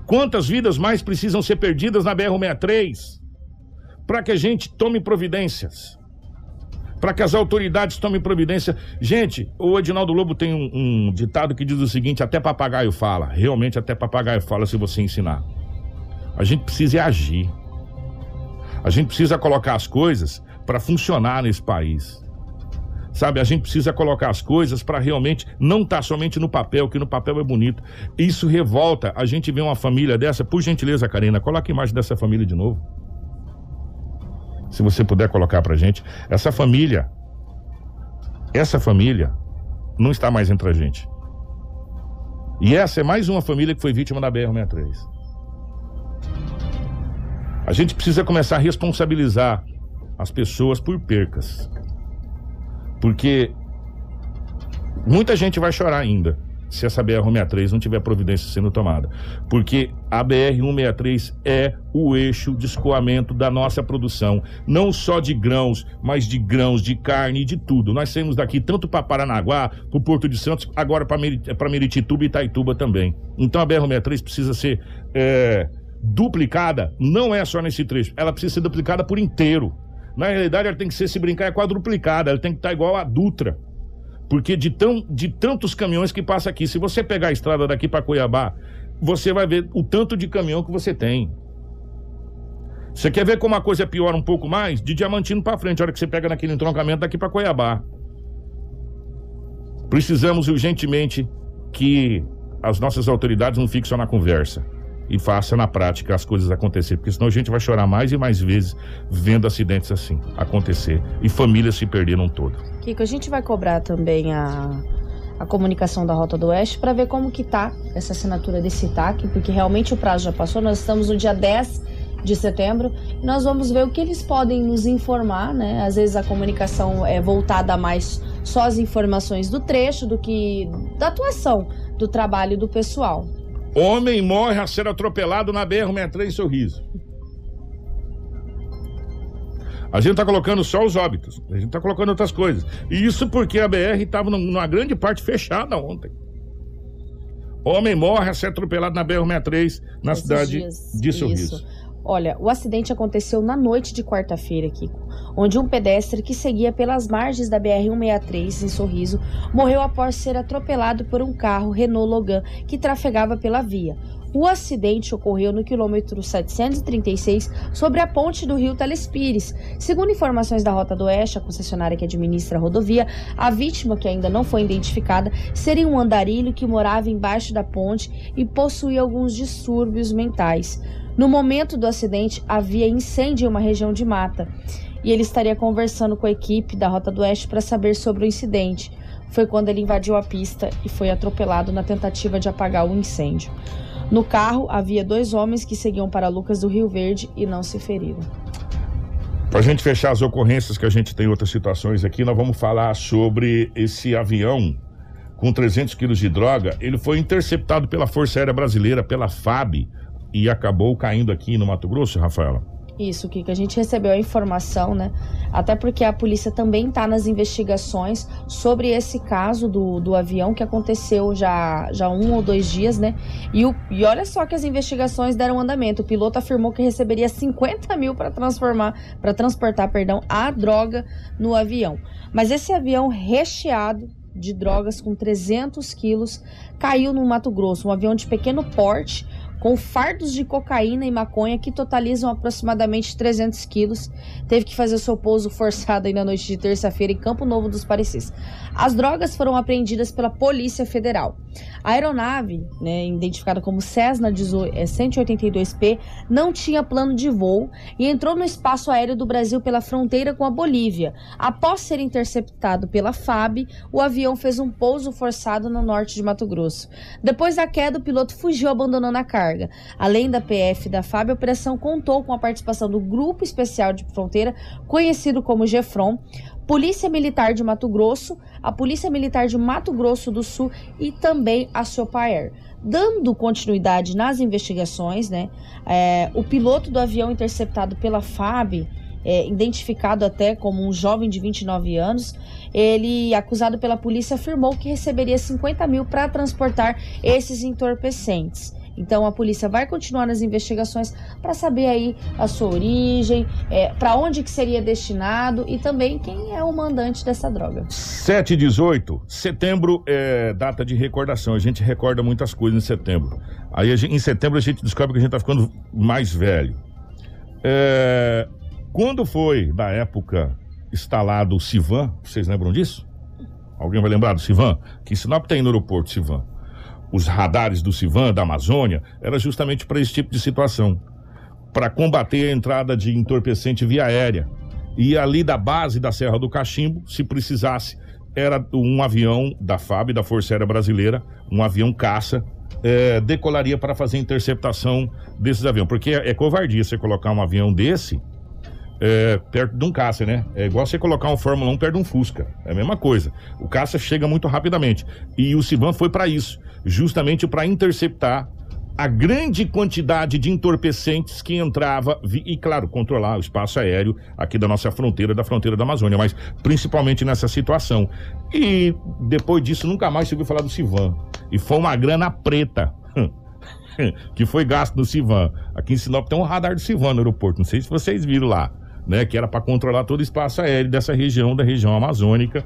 Quantas vidas mais precisam ser perdidas na BR-163 para que a gente tome providências? Para que as autoridades tomem providência. Gente, o Edinaldo Lobo tem um, um ditado que diz o seguinte: até papagaio fala. Realmente, até papagaio fala se você ensinar. A gente precisa agir. A gente precisa colocar as coisas para funcionar nesse país. Sabe, a gente precisa colocar as coisas para realmente não estar somente no papel, que no papel é bonito. Isso revolta. A gente vê uma família dessa, por gentileza, Karina, coloca a imagem dessa família de novo. Se você puder colocar pra gente, essa família essa família não está mais entre a gente. E essa é mais uma família que foi vítima da BR-63. A gente precisa começar a responsabilizar as pessoas por percas. Porque muita gente vai chorar ainda se essa BR-163 não tiver providência sendo tomada. Porque a BR-163 é o eixo de escoamento da nossa produção. Não só de grãos, mas de grãos, de carne e de tudo. Nós saímos daqui tanto para Paranaguá, para o Porto de Santos, agora para Meritituba e Itaituba também. Então a BR-163 precisa ser é, duplicada, não é só nesse trecho, ela precisa ser duplicada por inteiro. Na realidade, ela tem que ser, se brincar, é quadruplicada, ela tem que estar igual a Dutra. Porque de, tão, de tantos caminhões que passa aqui, se você pegar a estrada daqui para Cuiabá, você vai ver o tanto de caminhão que você tem. Você quer ver como a coisa piora um pouco mais? De Diamantino para frente, a hora que você pega naquele entroncamento daqui para Cuiabá. Precisamos urgentemente que as nossas autoridades não fiquem só na conversa e façam na prática as coisas acontecer, porque senão a gente vai chorar mais e mais vezes vendo acidentes assim acontecer e famílias se perderam todo. Kiko, a gente vai cobrar também a, a comunicação da Rota do Oeste para ver como que tá essa assinatura desse TAC, porque realmente o prazo já passou, nós estamos no dia 10 de setembro, e nós vamos ver o que eles podem nos informar, né? Às vezes a comunicação é voltada mais só às informações do trecho do que da atuação do trabalho do pessoal. Homem morre a ser atropelado na BR-63 em Sorriso. A gente tá colocando só os óbitos, a gente tá colocando outras coisas. E isso porque a BR estava numa grande parte fechada ontem. Homem morre a ser atropelado na BR-63 na Esses cidade dias, de Sorriso. isso. Olha, o acidente aconteceu na noite de quarta-feira, Kiko, onde um pedestre que seguia pelas margens da BR-163 em Sorriso morreu após ser atropelado por um carro Renault Logan que trafegava pela via. O acidente ocorreu no quilômetro 736 sobre a ponte do rio Telespires. Segundo informações da Rota do Oeste, a concessionária que administra a rodovia, a vítima, que ainda não foi identificada, seria um andarilho que morava embaixo da ponte e possuía alguns distúrbios mentais. No momento do acidente, havia incêndio em uma região de mata e ele estaria conversando com a equipe da Rota do Oeste para saber sobre o incidente. Foi quando ele invadiu a pista e foi atropelado na tentativa de apagar o incêndio. No carro havia dois homens que seguiam para Lucas do Rio Verde e não se feriram. Para a gente fechar as ocorrências que a gente tem outras situações aqui, nós vamos falar sobre esse avião com 300 quilos de droga. Ele foi interceptado pela Força Aérea Brasileira, pela FAB, e acabou caindo aqui no Mato Grosso, Rafaela? Isso, que a gente recebeu a informação, né? Até porque a polícia também está nas investigações sobre esse caso do, do avião que aconteceu já, já um ou dois dias, né? E, o, e olha só que as investigações deram andamento. O piloto afirmou que receberia 50 mil para transformar, para transportar, perdão, a droga no avião. Mas esse avião recheado de drogas com 300 quilos caiu no Mato Grosso, um avião de pequeno porte com fardos de cocaína e maconha que totalizam aproximadamente 300 quilos, teve que fazer seu pouso forçado aí na noite de terça-feira em Campo Novo dos Parecis. As drogas foram apreendidas pela Polícia Federal. A aeronave, né, identificada como Cessna 182P, é, não tinha plano de voo e entrou no espaço aéreo do Brasil pela fronteira com a Bolívia. Após ser interceptado pela FAB, o avião fez um pouso forçado no norte de Mato Grosso. Depois da queda, o piloto fugiu abandonando a carga Além da PF da FAB, a operação contou com a participação do Grupo Especial de Fronteira, conhecido como GEFRON, Polícia Militar de Mato Grosso, a Polícia Militar de Mato Grosso do Sul e também a Sopaer. Dando continuidade nas investigações, né, é, o piloto do avião interceptado pela FAB, é, identificado até como um jovem de 29 anos, ele, acusado pela polícia, afirmou que receberia 50 mil para transportar esses entorpecentes. Então a polícia vai continuar nas investigações para saber aí a sua origem, é, para onde que seria destinado e também quem é o mandante dessa droga. 7 e 18, setembro é data de recordação. A gente recorda muitas coisas em setembro. Aí gente, em setembro a gente descobre que a gente está ficando mais velho. É, quando foi, na época, instalado o Civan, vocês lembram disso? Alguém vai lembrar do Civan? Que Sinop tem no aeroporto Civan os radares do Civan, da Amazônia, era justamente para esse tipo de situação para combater a entrada de entorpecente via aérea. E ali da base da Serra do Cachimbo, se precisasse, era um avião da FAB, da Força Aérea Brasileira, um avião caça, é, decolaria para fazer interceptação desses aviões. Porque é, é covardia você colocar um avião desse é, perto de um caça, né? É igual você colocar um Fórmula 1 perto de um Fusca. É a mesma coisa. O caça chega muito rapidamente. E o Civan foi para isso justamente para interceptar a grande quantidade de entorpecentes que entrava e, claro, controlar o espaço aéreo aqui da nossa fronteira, da fronteira da Amazônia, mas principalmente nessa situação. E depois disso nunca mais se ouviu falar do Civan. E foi uma grana preta. que foi gasto no Civan. Aqui em Sinop tem um radar do Civan no aeroporto, não sei se vocês viram lá, né, que era para controlar todo o espaço aéreo dessa região, da região amazônica.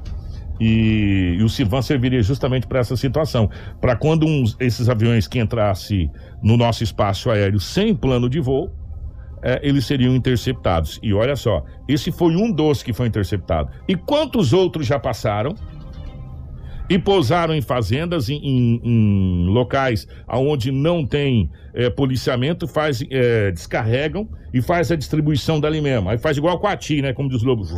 E, e, o Civan serviria justamente para essa situação. Para quando uns, esses aviões que entrassem no nosso espaço aéreo sem plano de voo, é, eles seriam interceptados. E olha só, esse foi um dos que foi interceptado. E quantos outros já passaram? E pousaram em fazendas, em, em, em locais onde não tem é, policiamento, faz, é, descarregam e faz a distribuição dali mesmo. Aí faz igual a Coati, né? Como diz o Lobos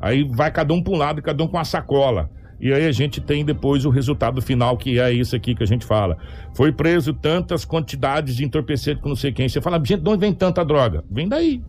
Aí vai cada um para um lado cada um com a sacola. E aí a gente tem depois o resultado final, que é isso aqui que a gente fala. Foi preso tantas quantidades de entorpecente com não sei quem. Você fala, gente, de onde vem tanta droga? Vem daí.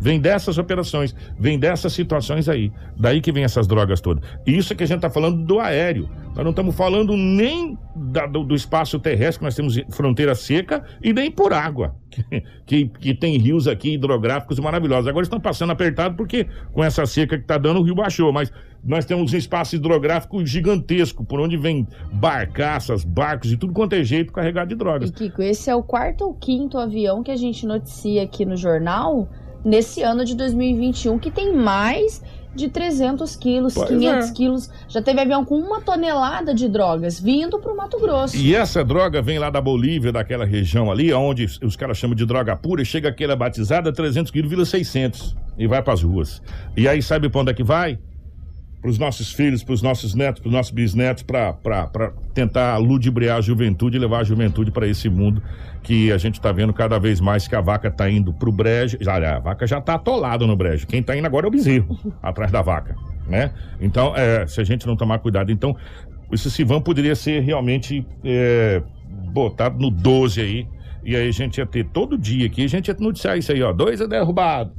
Vem dessas operações, vem dessas situações aí. Daí que vem essas drogas todas. Isso é que a gente está falando do aéreo. Nós não estamos falando nem da, do, do, espaço terrestre, nós temos fronteira seca, e nem por água, que, que, que tem rios aqui hidrográficos maravilhosos. Agora estão passando apertado porque com essa seca que está dando, o rio baixou. Mas nós temos um espaço hidrográfico gigantesco, por onde vem barcaças, barcos e tudo quanto é jeito carregado de drogas. E Kiko, esse é o quarto ou quinto avião que a gente noticia aqui no jornal nesse ano de 2021 que tem mais de 300 quilos, pois 500 é. quilos. Já teve avião com uma tonelada de drogas vindo para o Mato Grosso. E essa droga vem lá da Bolívia, daquela região ali, onde os caras chamam de droga pura, e chega aquela batizada 300 quilos, vira 600 e vai para as ruas. E aí sabe para onde é que vai? para os nossos filhos, para os nossos netos, para os nossos bisnetos, para tentar ludibriar a juventude e levar a juventude para esse mundo que a gente está vendo cada vez mais que a vaca está indo para o brejo. Já, a vaca já está atolada no brejo. Quem está indo agora é o bezerro atrás da vaca, né? Então, é, se a gente não tomar cuidado, então esse Sivan poderia ser realmente é, botado no 12 aí. E aí a gente ia ter todo dia aqui, a gente ia noticiar isso aí, ó. Dois é derrubado.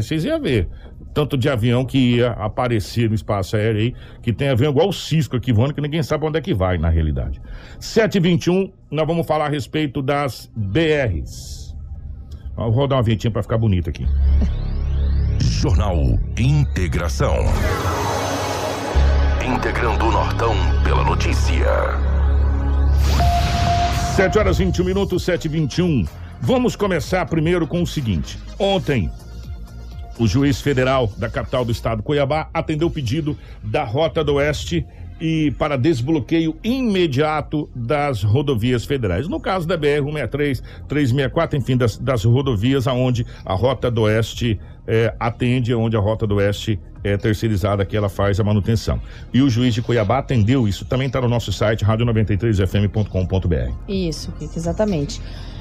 Vocês iam ver tanto de avião que ia aparecer no espaço aéreo aí, que tem avião igual o Cisco aqui voando, que ninguém sabe onde é que vai, na realidade. 7h21, nós vamos falar a respeito das BRs. Vou rodar uma vinhetinha para ficar bonito aqui. Jornal Integração. Integrando o Nortão pela notícia. 7 horas 21 minutos, 7 e 21 Vamos começar primeiro com o seguinte. Ontem, o juiz federal da capital do estado, Cuiabá, atendeu o pedido da Rota do Oeste e para desbloqueio imediato das rodovias federais. No caso da BR-163, 364, enfim, das, das rodovias aonde a Rota do Oeste é, atende, onde a Rota do Oeste é terceirizada, que ela faz a manutenção. E o juiz de Cuiabá atendeu isso. Também está no nosso site, radio93fm.com.br. Isso, exatamente.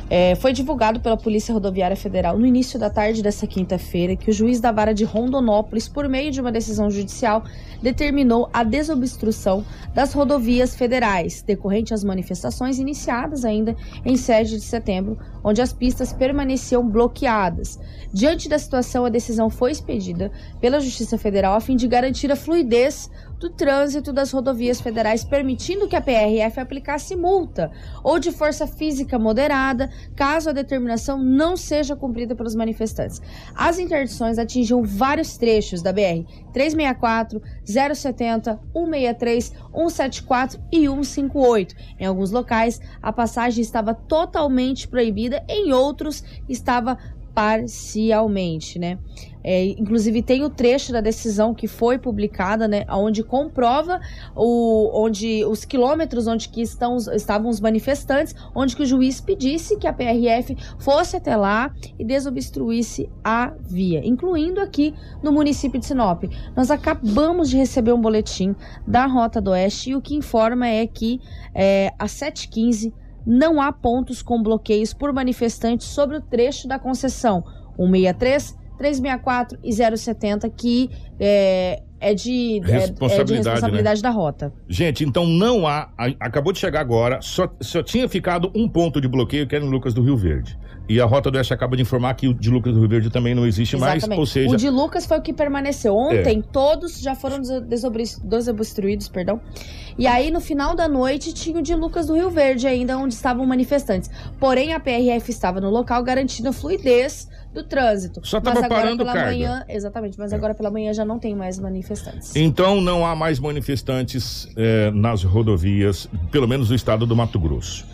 É, foi divulgado pela Polícia Rodoviária Federal no início da tarde dessa quinta-feira que o juiz da vara de Rondonópolis, por meio de uma decisão judicial, determinou a desobstrução das rodovias federais, decorrente às manifestações iniciadas ainda em 7 de setembro, onde as pistas permaneciam bloqueadas. Diante da situação, a decisão foi expedida pela Justiça Federal a fim de garantir a fluidez do trânsito das rodovias federais, permitindo que a PRF aplicasse multa ou de força física moderada, caso a determinação não seja cumprida pelos manifestantes. As interdições atingiam vários trechos da BR 364, 070, 163, 174 e 158. Em alguns locais, a passagem estava totalmente proibida, em outros estava parcialmente, né? É, inclusive tem o trecho da decisão que foi publicada, né, onde comprova o, onde os quilômetros onde que estão, estavam os manifestantes, onde que o juiz pedisse que a PRF fosse até lá e desobstruísse a via, incluindo aqui no município de Sinop. Nós acabamos de receber um boletim da Rota do Oeste e o que informa é que é, às 7h15 não há pontos com bloqueios por manifestantes sobre o trecho da concessão. 163, 364 e 070, que é, é de responsabilidade, é, é de responsabilidade né? da rota. Gente, então não há. Acabou de chegar agora, só, só tinha ficado um ponto de bloqueio que era no Lucas do Rio Verde. E a Rota do Oeste acaba de informar que o de Lucas do Rio Verde também não existe Exatamente. mais, ou seja... O de Lucas foi o que permaneceu. Ontem, é. todos já foram desobstruídos, perdão. E aí, no final da noite, tinha o de Lucas do Rio Verde ainda, onde estavam manifestantes. Porém, a PRF estava no local garantindo a fluidez do trânsito. Só estava parando pela carga. manhã, exatamente, mas é. agora pela manhã já não tem mais manifestantes. Então não há mais manifestantes é, nas rodovias, pelo menos no estado do Mato Grosso.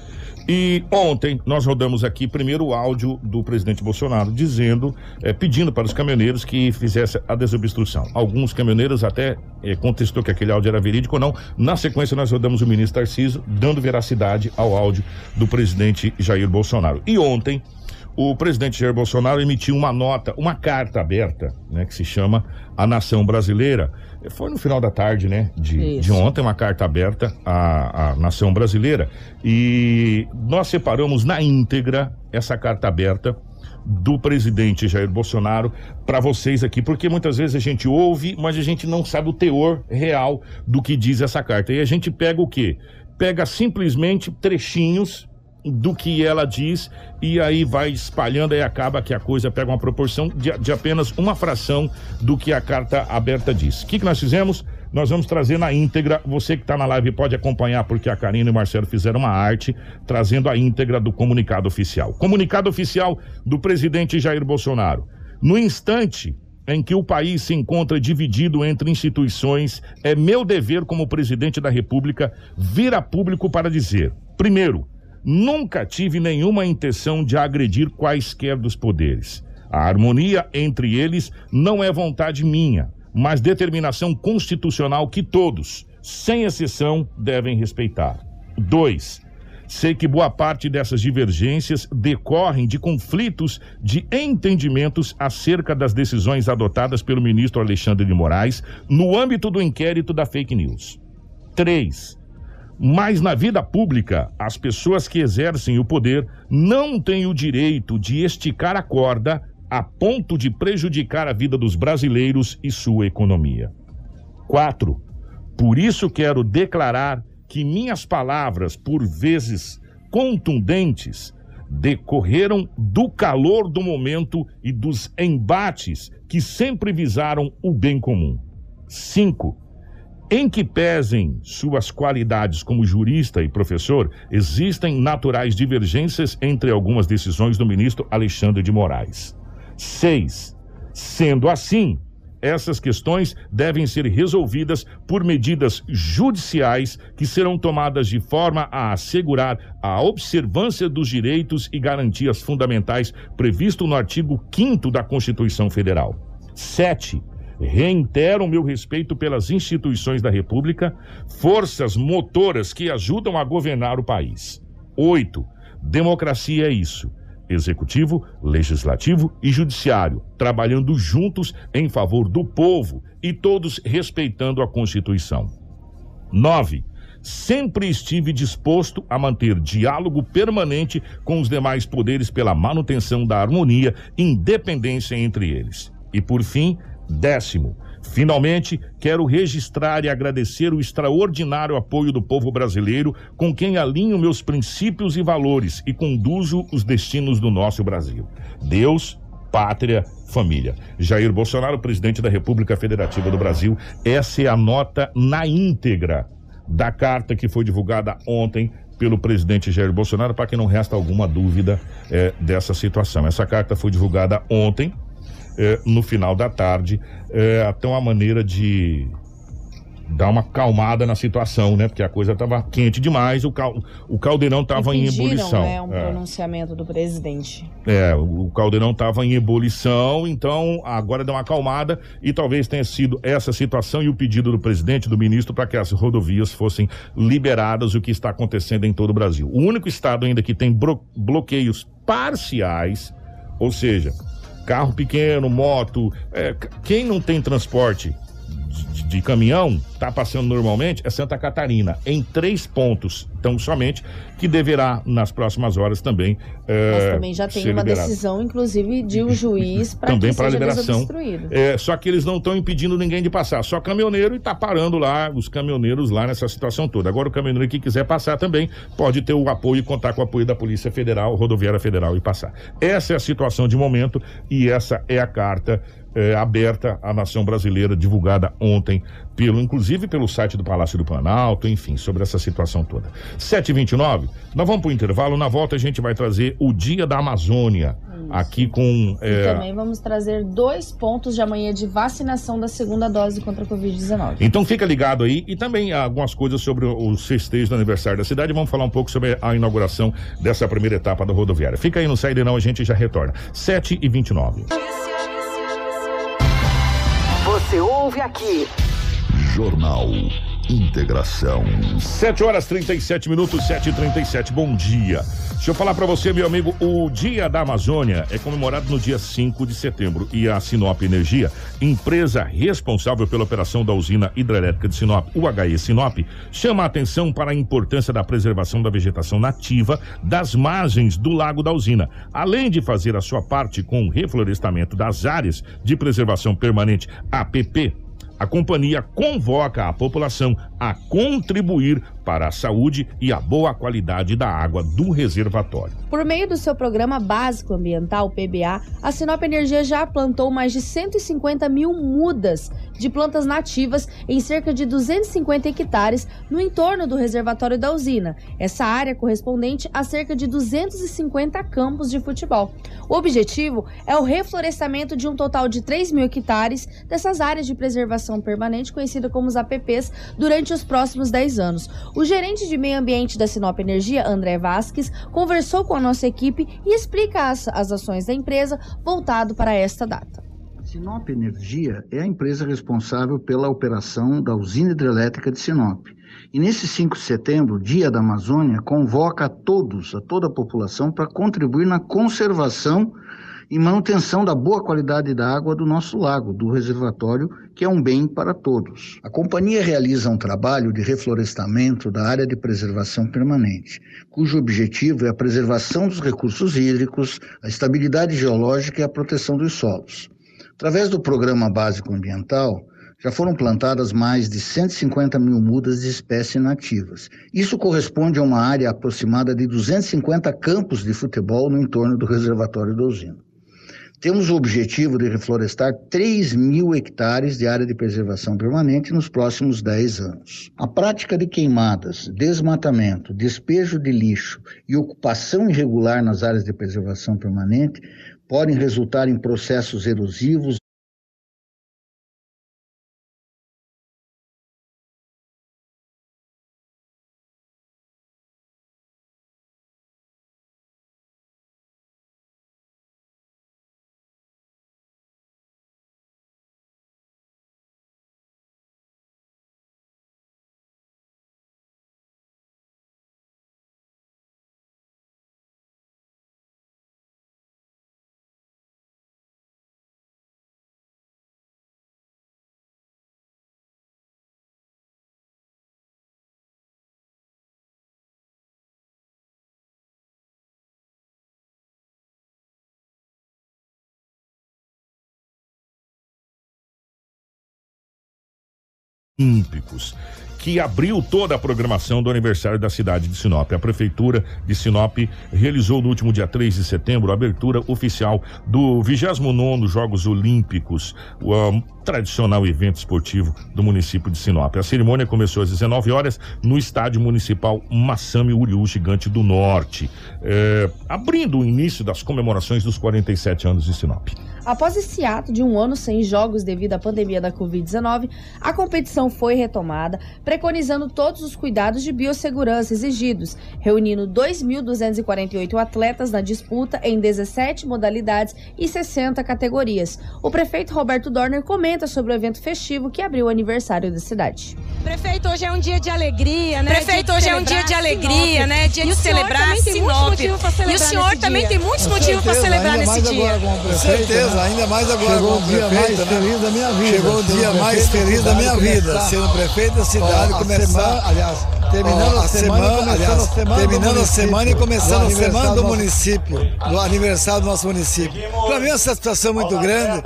E ontem nós rodamos aqui primeiro o áudio do presidente Bolsonaro dizendo, é, pedindo para os caminhoneiros que fizesse a desobstrução. Alguns caminhoneiros até é, contestou que aquele áudio era verídico ou não. Na sequência nós rodamos o ministro Tarciso dando veracidade ao áudio do presidente Jair Bolsonaro. E ontem o presidente Jair Bolsonaro emitiu uma nota, uma carta aberta, né, que se chama A Nação Brasileira. Foi no final da tarde, né, de, de ontem, uma carta aberta à, à Nação Brasileira. E nós separamos na íntegra essa carta aberta do presidente Jair Bolsonaro para vocês aqui, porque muitas vezes a gente ouve, mas a gente não sabe o teor real do que diz essa carta. E a gente pega o quê? Pega simplesmente trechinhos do que ela diz e aí vai espalhando e acaba que a coisa pega uma proporção de, de apenas uma fração do que a carta aberta diz. O que, que nós fizemos? Nós vamos trazer na íntegra. Você que está na live pode acompanhar, porque a Karina e o Marcelo fizeram uma arte trazendo a íntegra do comunicado oficial. Comunicado oficial do presidente Jair Bolsonaro. No instante em que o país se encontra dividido entre instituições, é meu dever como presidente da República vir a público para dizer: primeiro, nunca tive nenhuma intenção de agredir quaisquer dos poderes. A harmonia entre eles não é vontade minha, mas determinação constitucional que todos, sem exceção, devem respeitar. Dois, Sei que boa parte dessas divergências decorrem de conflitos de entendimentos acerca das decisões adotadas pelo ministro Alexandre de Moraes no âmbito do inquérito da fake news. 3. Mas na vida pública, as pessoas que exercem o poder não têm o direito de esticar a corda a ponto de prejudicar a vida dos brasileiros e sua economia. 4. Por isso quero declarar que minhas palavras, por vezes contundentes, decorreram do calor do momento e dos embates que sempre visaram o bem comum. 5. Em que pesem suas qualidades como jurista e professor, existem naturais divergências entre algumas decisões do ministro Alexandre de Moraes. 6. Sendo assim, essas questões devem ser resolvidas por medidas judiciais que serão tomadas de forma a assegurar a observância dos direitos e garantias fundamentais previsto no artigo 5 da Constituição Federal. 7. Reitero meu respeito pelas instituições da República, forças motoras que ajudam a governar o país. 8. Democracia é isso executivo, legislativo e judiciário, trabalhando juntos em favor do povo e todos respeitando a Constituição. 9. Sempre estive disposto a manter diálogo permanente com os demais poderes pela manutenção da harmonia e independência entre eles. E por fim, décimo, Finalmente, quero registrar e agradecer o extraordinário apoio do povo brasileiro com quem alinho meus princípios e valores e conduzo os destinos do nosso Brasil. Deus, pátria, família. Jair Bolsonaro, presidente da República Federativa do Brasil, essa é a nota na íntegra da carta que foi divulgada ontem pelo presidente Jair Bolsonaro, para que não resta alguma dúvida é, dessa situação. Essa carta foi divulgada ontem, é, no final da tarde, é, até uma maneira de dar uma calmada na situação, né? Porque a coisa estava quente demais, o, cal, o caldeirão estava em ebulição. Né, um é. pronunciamento do presidente. É, o, o caldeirão estava em ebulição, então agora deu uma acalmada e talvez tenha sido essa situação e o pedido do presidente, do ministro, para que as rodovias fossem liberadas, o que está acontecendo em todo o Brasil. O único estado ainda que tem bloqueios parciais, ou seja, carro pequeno, moto, é, quem não tem transporte de, caminhão está passando normalmente é Santa Catarina, em três pontos, então somente, que deverá, nas próximas horas também. É, Mas também já tem uma liberado. decisão, inclusive, de um juiz para também para liberação. É, só que eles não estão impedindo ninguém de passar, só caminhoneiro e está parando lá, os caminhoneiros lá nessa situação toda. Agora, o caminhoneiro que quiser passar também pode ter o apoio e contar com o apoio da Polícia Federal, Rodoviária Federal e passar. Essa é a situação de momento e essa é a carta é, aberta à nação brasileira, divulgada ontem, pelo, inclusive pelo site do Palácio do Planalto, enfim, sobre essa situação toda. 7h29, nós vamos para o intervalo, na volta a gente vai trazer o Dia da Amazônia. Isso. Aqui com. É... E também vamos trazer dois pontos de amanhã de vacinação da segunda dose contra a Covid-19. Então fica ligado aí e também algumas coisas sobre os festejos do aniversário da cidade. Vamos falar um pouco sobre a inauguração dessa primeira etapa da rodoviária. Fica aí, não sai de não, a gente já retorna. 7h29. Ouve aqui. Jornal Integração. 7 horas 37 minutos, 7 e 37 Bom dia. Deixa eu falar para você, meu amigo, o Dia da Amazônia é comemorado no dia 5 de setembro e a Sinop Energia, empresa responsável pela operação da usina hidrelétrica de Sinop, UHE Sinop, chama a atenção para a importância da preservação da vegetação nativa das margens do lago da usina, além de fazer a sua parte com o reflorestamento das áreas de preservação permanente APP a companhia convoca a população a contribuir para a saúde e a boa qualidade da água do reservatório. Por meio do seu programa básico ambiental, PBA, a Sinop Energia já plantou mais de 150 mil mudas de plantas nativas em cerca de 250 hectares no entorno do reservatório da usina. Essa área correspondente a cerca de 250 campos de futebol. O objetivo é o reflorestamento de um total de 3 mil hectares dessas áreas de preservação permanente, conhecida como os APPs, durante os próximos 10 anos. O gerente de meio ambiente da Sinop Energia, André Vasques, conversou com a nossa equipe e explica as, as ações da empresa voltado para esta data. Sinop Energia é a empresa responsável pela operação da usina hidrelétrica de Sinop. E nesse 5 de setembro, Dia da Amazônia, convoca a todos, a toda a população, para contribuir na conservação e manutenção da boa qualidade da água do nosso lago, do reservatório, que é um bem para todos. A companhia realiza um trabalho de reflorestamento da área de preservação permanente, cujo objetivo é a preservação dos recursos hídricos, a estabilidade geológica e a proteção dos solos. Através do Programa Básico Ambiental, já foram plantadas mais de 150 mil mudas de espécies nativas. Isso corresponde a uma área aproximada de 250 campos de futebol no entorno do reservatório da usina. Temos o objetivo de reflorestar 3 mil hectares de área de preservação permanente nos próximos 10 anos. A prática de queimadas, desmatamento, despejo de lixo e ocupação irregular nas áreas de preservação permanente podem resultar em processos erosivos Olímpicos, que abriu toda a programação do aniversário da cidade de Sinop. A Prefeitura de Sinop realizou no último dia 3 de setembro a abertura oficial do 29 Jogos Olímpicos, o um, tradicional evento esportivo do município de Sinop. A cerimônia começou às 19 horas no Estádio Municipal Massami Uriú Gigante do Norte, é, abrindo o início das comemorações dos 47 anos de Sinop. Após esse ato de um ano sem jogos devido à pandemia da Covid-19, a competição foi retomada, preconizando todos os cuidados de biossegurança exigidos, reunindo 2.248 atletas na disputa em 17 modalidades e 60 categorias. O prefeito Roberto Dorner comenta sobre o evento festivo que abriu o aniversário da cidade. Prefeito, hoje é um dia de alegria, né? Prefeito, hoje é um dia de alegria, Sinop. né? Dia e de celebrar Sinop. E o senhor também tem muitos motivos para celebrar nesse dia. Com certeza ainda mais agora Chegou o dia prefeito, mais né? feliz da minha vida. Chegou o dia mais feliz da minha vida, sendo prefeito da cidade, começar, semana, aliás, terminando a, semana, aliás, a semana terminando a semana e começando a semana do município, do aniversário do nosso município. Para mim é uma satisfação muito grande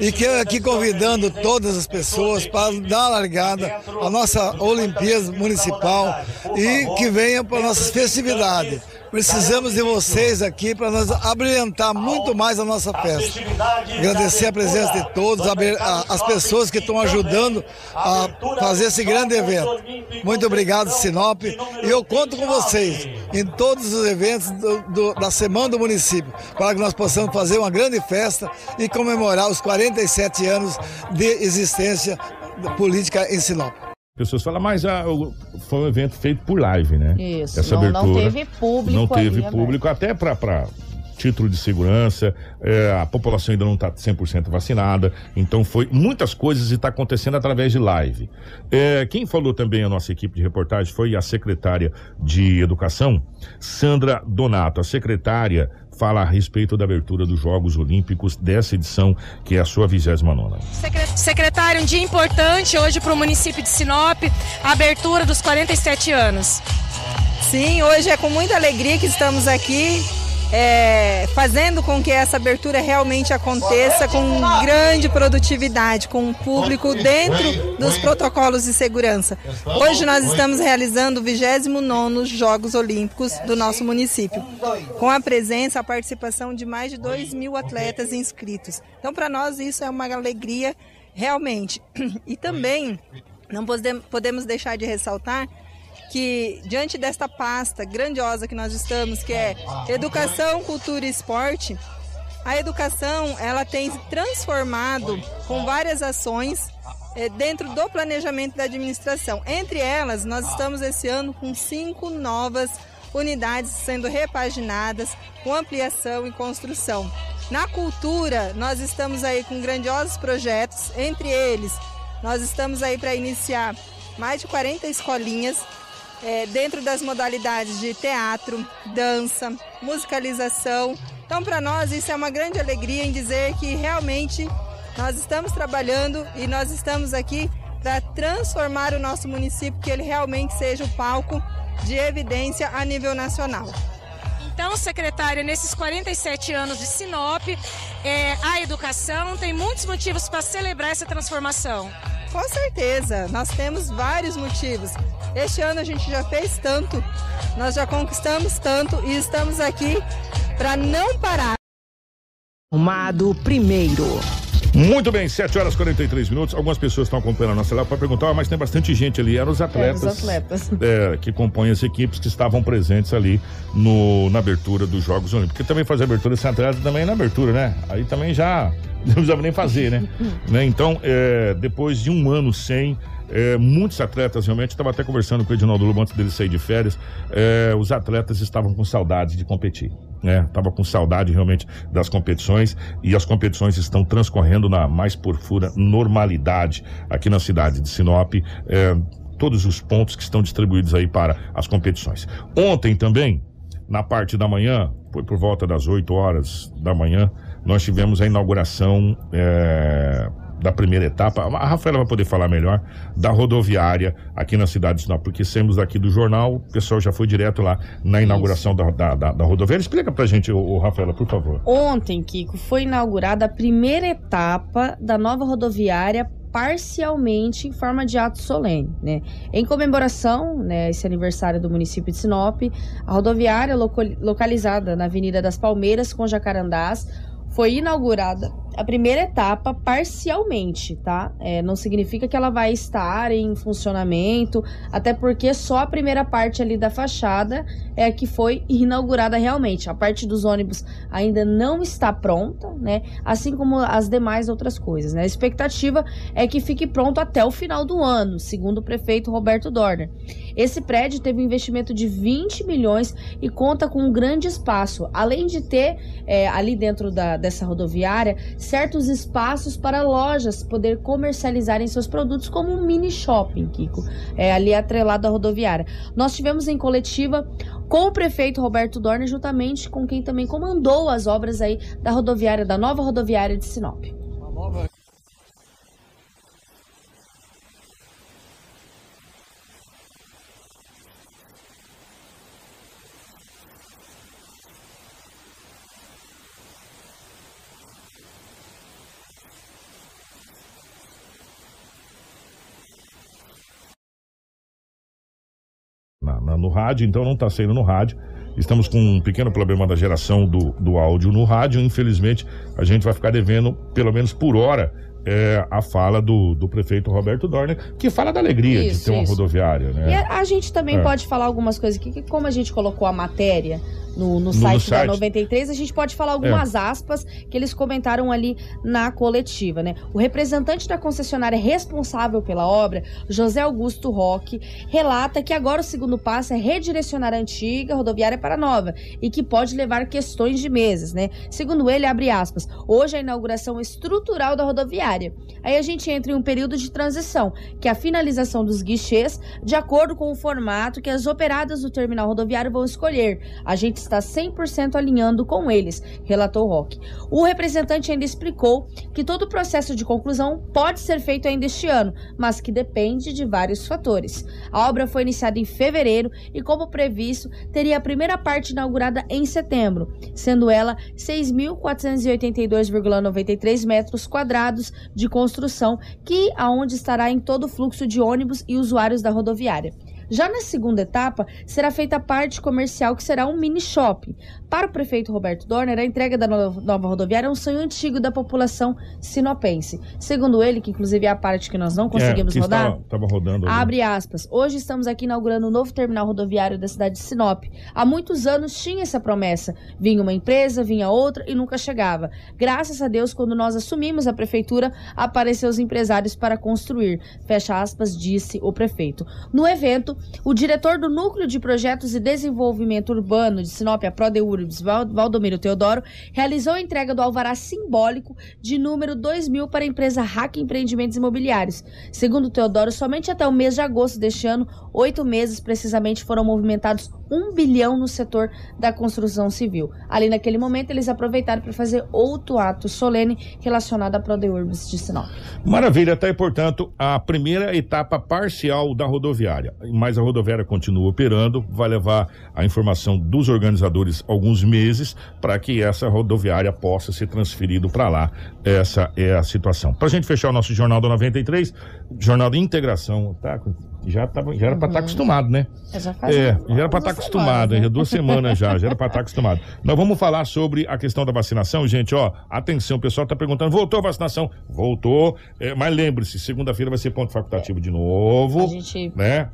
e que eu aqui convidando todas as pessoas para dar a largada à nossa Olimpíada Municipal e que venham para nossas festividades. Precisamos de vocês aqui para nós abrilhantar muito mais a nossa festa. Agradecer a presença de todos, as pessoas que estão ajudando a fazer esse grande evento. Muito obrigado, Sinop. E eu conto com vocês em todos os eventos do, do, da Semana do Município, para que nós possamos fazer uma grande festa e comemorar os 47 anos de existência política em Sinop pessoas falam, mas ah, foi um evento feito por live, né? Isso, Essa não, abertura, não teve público. Não teve público, até para título de segurança, é, a população ainda não está 100% vacinada, então foi muitas coisas e está acontecendo através de live. É, quem falou também a nossa equipe de reportagem foi a secretária de Educação, Sandra Donato, a secretária fala a respeito da abertura dos Jogos Olímpicos dessa edição, que é a sua 29 Secretário, um dia importante hoje para o município de Sinop, a abertura dos 47 anos. Sim, hoje é com muita alegria que estamos aqui é, fazendo com que essa abertura realmente aconteça com grande produtividade, com o público dentro dos protocolos de segurança. Hoje nós estamos realizando o 29 Jogos Olímpicos do nosso município, com a presença, a participação de mais de 2 mil atletas inscritos. Então, para nós, isso é uma alegria realmente. E também não podemos deixar de ressaltar que diante desta pasta grandiosa que nós estamos, que é educação, cultura e esporte, a educação ela tem se transformado com várias ações é, dentro do planejamento da administração. Entre elas, nós estamos esse ano com cinco novas unidades sendo repaginadas, com ampliação e construção. Na cultura, nós estamos aí com grandiosos projetos, entre eles, nós estamos aí para iniciar mais de 40 escolinhas é, dentro das modalidades de teatro, dança, musicalização. Então, para nós, isso é uma grande alegria em dizer que realmente nós estamos trabalhando e nós estamos aqui para transformar o nosso município, que ele realmente seja o palco de evidência a nível nacional. Então, secretária, nesses 47 anos de Sinop, é, a educação tem muitos motivos para celebrar essa transformação. Com certeza, nós temos vários motivos. Este ano a gente já fez tanto, nós já conquistamos tanto e estamos aqui para não parar. Arrumado primeiro. Muito bem, 7 horas e 43 minutos. Algumas pessoas estão acompanhando a nossa live para perguntar, mas tem bastante gente ali. Eram os atletas, é, os atletas. É, que compõem as equipes que estavam presentes ali no, na abertura dos Jogos Olímpicos. Porque também fazer abertura sem atleta também é na abertura, né? Aí também já não precisava nem fazer, né? né? Então, é, depois de um ano sem, é, muitos atletas realmente, estava até conversando com o Edinaldo Lobo antes dele sair de férias, é, os atletas estavam com saudades de competir. Né? Tava com saudade realmente das competições e as competições estão transcorrendo na mais pura normalidade aqui na cidade de Sinop. É, todos os pontos que estão distribuídos aí para as competições. Ontem também, na parte da manhã, foi por volta das 8 horas da manhã, nós tivemos a inauguração é, da primeira etapa, a Rafaela vai poder falar melhor, da rodoviária aqui na cidade de Sinop, porque saímos daqui do jornal, o pessoal já foi direto lá na inauguração da, da, da, da, rodoviária. Explica pra gente, o, Rafaela, por favor. Ontem, Kiko, foi inaugurada a primeira etapa da nova rodoviária parcialmente em forma de ato solene, né? Em comemoração, né, esse aniversário do município de Sinop, a rodoviária localizada na Avenida das Palmeiras com Jacarandás foi inaugurada a primeira etapa parcialmente, tá? É, não significa que ela vai estar em funcionamento, até porque só a primeira parte ali da fachada é a que foi inaugurada realmente. A parte dos ônibus ainda não está pronta, né? Assim como as demais outras coisas, né? A expectativa é que fique pronto até o final do ano, segundo o prefeito Roberto Dorner. Esse prédio teve um investimento de 20 milhões e conta com um grande espaço, além de ter é, ali dentro da, dessa rodoviária certos espaços para lojas poder comercializarem seus produtos como um mini shopping, Kiko, é, ali atrelado à rodoviária. Nós tivemos em coletiva com o prefeito Roberto Dorner, juntamente com quem também comandou as obras aí da rodoviária, da nova rodoviária de Sinop. No rádio, então não está saindo no rádio. Estamos com um pequeno problema da geração do, do áudio no rádio. Infelizmente, a gente vai ficar devendo, pelo menos por hora, é, a fala do, do prefeito Roberto Dorner, que fala da alegria isso, de ter uma rodoviária. Né? E a, gente também é. pode falar algumas coisas aqui, que como a gente colocou a matéria no, no, no site, site da 93, a gente pode falar algumas é. aspas que eles comentaram ali na coletiva, né? O representante da concessionária responsável pela obra, José Augusto Roque, relata que agora o segundo passo é redirecionar a antiga rodoviária para a nova e que pode levar questões de meses, né? Segundo ele, abre aspas, hoje a inauguração estrutural da rodoviária rodoviária. Aí a gente entra em um período de transição, que é a finalização dos guichês, de acordo com o formato que as operadas do terminal rodoviário vão escolher. A gente está 100% alinhando com eles, relatou Roque. O representante ainda explicou que todo o processo de conclusão pode ser feito ainda este ano, mas que depende de vários fatores. A obra foi iniciada em fevereiro e, como previsto, teria a primeira parte inaugurada em setembro, sendo ela 6.482,93 metros quadrados de construção, que aonde estará em todo o fluxo de ônibus e usuários da rodoviária. Já na segunda etapa, será feita a parte comercial, que será um mini shopping. Para o prefeito Roberto Dorner, a entrega da nova rodoviária é um sonho antigo da população sinopense. Segundo ele, que inclusive é a parte que nós não é, conseguimos é, rodar. Estava rodando. Ali. Abre aspas. Hoje estamos aqui inaugurando um novo terminal rodoviário da cidade de Sinop. Há muitos anos tinha essa promessa. Vinha uma empresa, vinha outra e nunca chegava. Graças a Deus, quando nós assumimos a prefeitura, apareceram os empresários para construir. Fecha aspas, disse o prefeito. No evento, o diretor do Núcleo de Projetos e Desenvolvimento Urbano de Sinop, a ProDeurbs, Valdomiro Teodoro, realizou a entrega do alvará simbólico de número 2000 para a empresa Hack Empreendimentos Imobiliários. Segundo Teodoro, somente até o mês de agosto deste ano, oito meses precisamente, foram movimentados um bilhão no setor da construção civil. Ali naquele momento, eles aproveitaram para fazer outro ato solene relacionado à ProDeurbs de Sinop. Maravilha, até tá portanto, a primeira etapa parcial da rodoviária. Mas a rodoviária continua operando, vai levar a informação dos organizadores alguns meses para que essa rodoviária possa ser transferido para lá. Essa é a situação. Para a gente fechar o nosso Jornal do 93, Jornal de Integração, tá? Já, tava, já era para estar tá uhum. acostumado, né? Já faz é, já era para estar tá acostumado, já duas semanas já, já era para estar tá acostumado. Nós vamos falar sobre a questão da vacinação, gente, ó, atenção, o pessoal está perguntando, voltou a vacinação? Voltou, é, mas lembre-se, segunda-feira vai ser ponto facultativo é. de novo, a gente... né?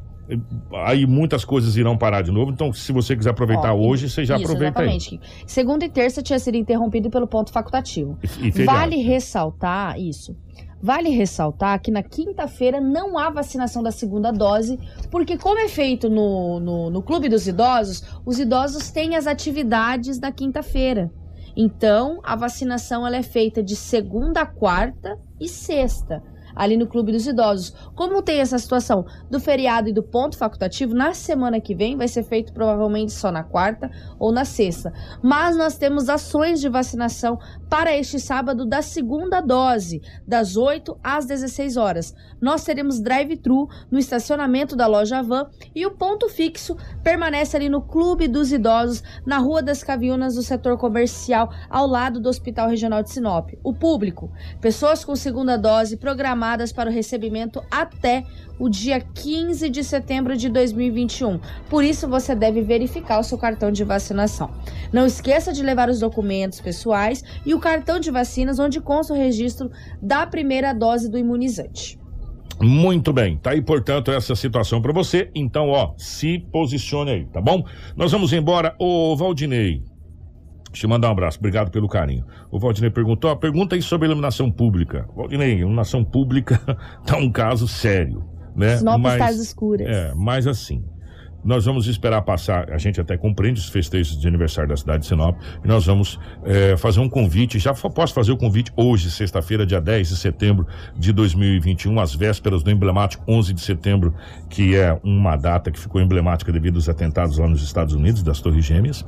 aí muitas coisas irão parar de novo. Então, se você quiser aproveitar Ó, hoje, você já isso, aproveita exatamente. aí. Segunda e terça tinha sido interrompido pelo ponto facultativo. E, e vale ressaltar isso. Vale ressaltar que na quinta-feira não há vacinação da segunda dose, porque, como é feito no, no, no Clube dos Idosos, os idosos têm as atividades na quinta-feira. Então, a vacinação ela é feita de segunda quarta e sexta ali no Clube dos Idosos. Como tem essa situação do feriado e do ponto facultativo, na semana que vem vai ser feito provavelmente só na quarta ou na sexta. Mas nós temos ações de vacinação para este sábado da segunda dose, das 8 às 16 horas. Nós teremos drive-thru no estacionamento da loja Van e o ponto fixo permanece ali no Clube dos Idosos, na Rua das Caviunas, do setor comercial, ao lado do Hospital Regional de Sinop. O público, pessoas com segunda dose programadas para o recebimento até o dia 15 de setembro de 2021. Por isso, você deve verificar o seu cartão de vacinação. Não esqueça de levar os documentos pessoais e o cartão de vacinas, onde consta o registro da primeira dose do imunizante. Muito bem, tá aí, portanto, essa situação para você. Então, ó, se posicione aí, tá bom? Nós vamos embora. Ô, Valdinei, Deixa eu mandar um abraço, obrigado pelo carinho. O Valdinei perguntou, ó, pergunta aí sobre iluminação pública. Valdinei, iluminação pública tá um caso sério, né? Sinop mas, escuras. É, mas assim, nós vamos esperar passar, a gente até compreende os festejos de aniversário da cidade de Sinop, e nós vamos é, fazer um convite, já posso fazer o convite hoje, sexta-feira, dia 10 de setembro de 2021, às vésperas do emblemático 11 de setembro, que é uma data que ficou emblemática devido aos atentados lá nos Estados Unidos, das Torres Gêmeas.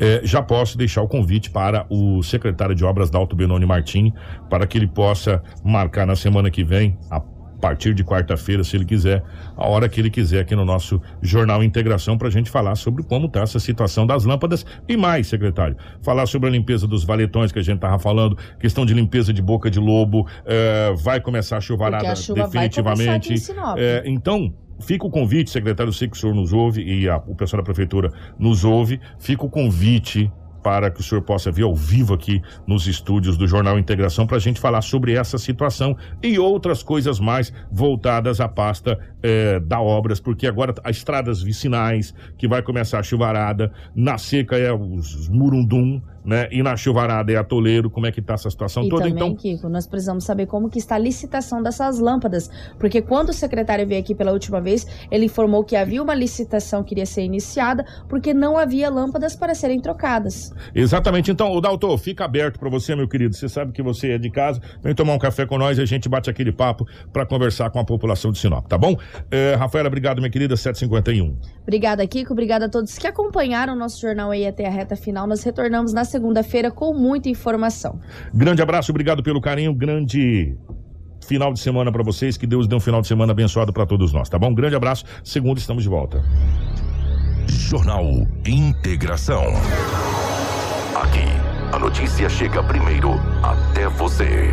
É, já posso deixar o convite para o secretário de Obras Dalto Benoni Martini, para que ele possa marcar na semana que vem a partir de quarta-feira, se ele quiser, a hora que ele quiser aqui no nosso Jornal Integração, para a gente falar sobre como está essa situação das lâmpadas e mais, secretário. Falar sobre a limpeza dos valetões que a gente estava falando, questão de limpeza de boca de lobo, é, vai começar a chuvarada a definitivamente. É, então, fica o convite, secretário, eu sei que o senhor nos ouve e a, o pessoal da prefeitura nos ouve, fica o convite para que o senhor possa vir ao vivo aqui nos estúdios do Jornal Integração para a gente falar sobre essa situação e outras coisas mais voltadas à pasta eh, da obras, porque agora as estradas vicinais, que vai começar a chuvarada, na seca é os murundum, né? E na chuvarada é atoleiro, como é que tá essa situação e toda? Também, então, Kiko, nós precisamos saber como que está a licitação dessas lâmpadas, porque quando o secretário veio aqui pela última vez, ele informou que havia uma licitação que iria ser iniciada, porque não havia lâmpadas para serem trocadas. Exatamente. Então, o Dalton, fica aberto para você, meu querido. Você sabe que você é de casa, vem tomar um café com nós e a gente bate aquele papo para conversar com a população de Sinop, tá bom? É, Rafaela, obrigado, minha querida, 751. Obrigada, Kiko. Obrigada a todos que acompanharam o nosso jornal aí até a reta final. Nós retornamos na segunda-feira com muita informação. Grande abraço, obrigado pelo carinho, grande final de semana para vocês. Que Deus dê um final de semana abençoado para todos nós, tá bom? Grande abraço. Segunda estamos de volta. Jornal Integração. Aqui, a notícia chega primeiro até você.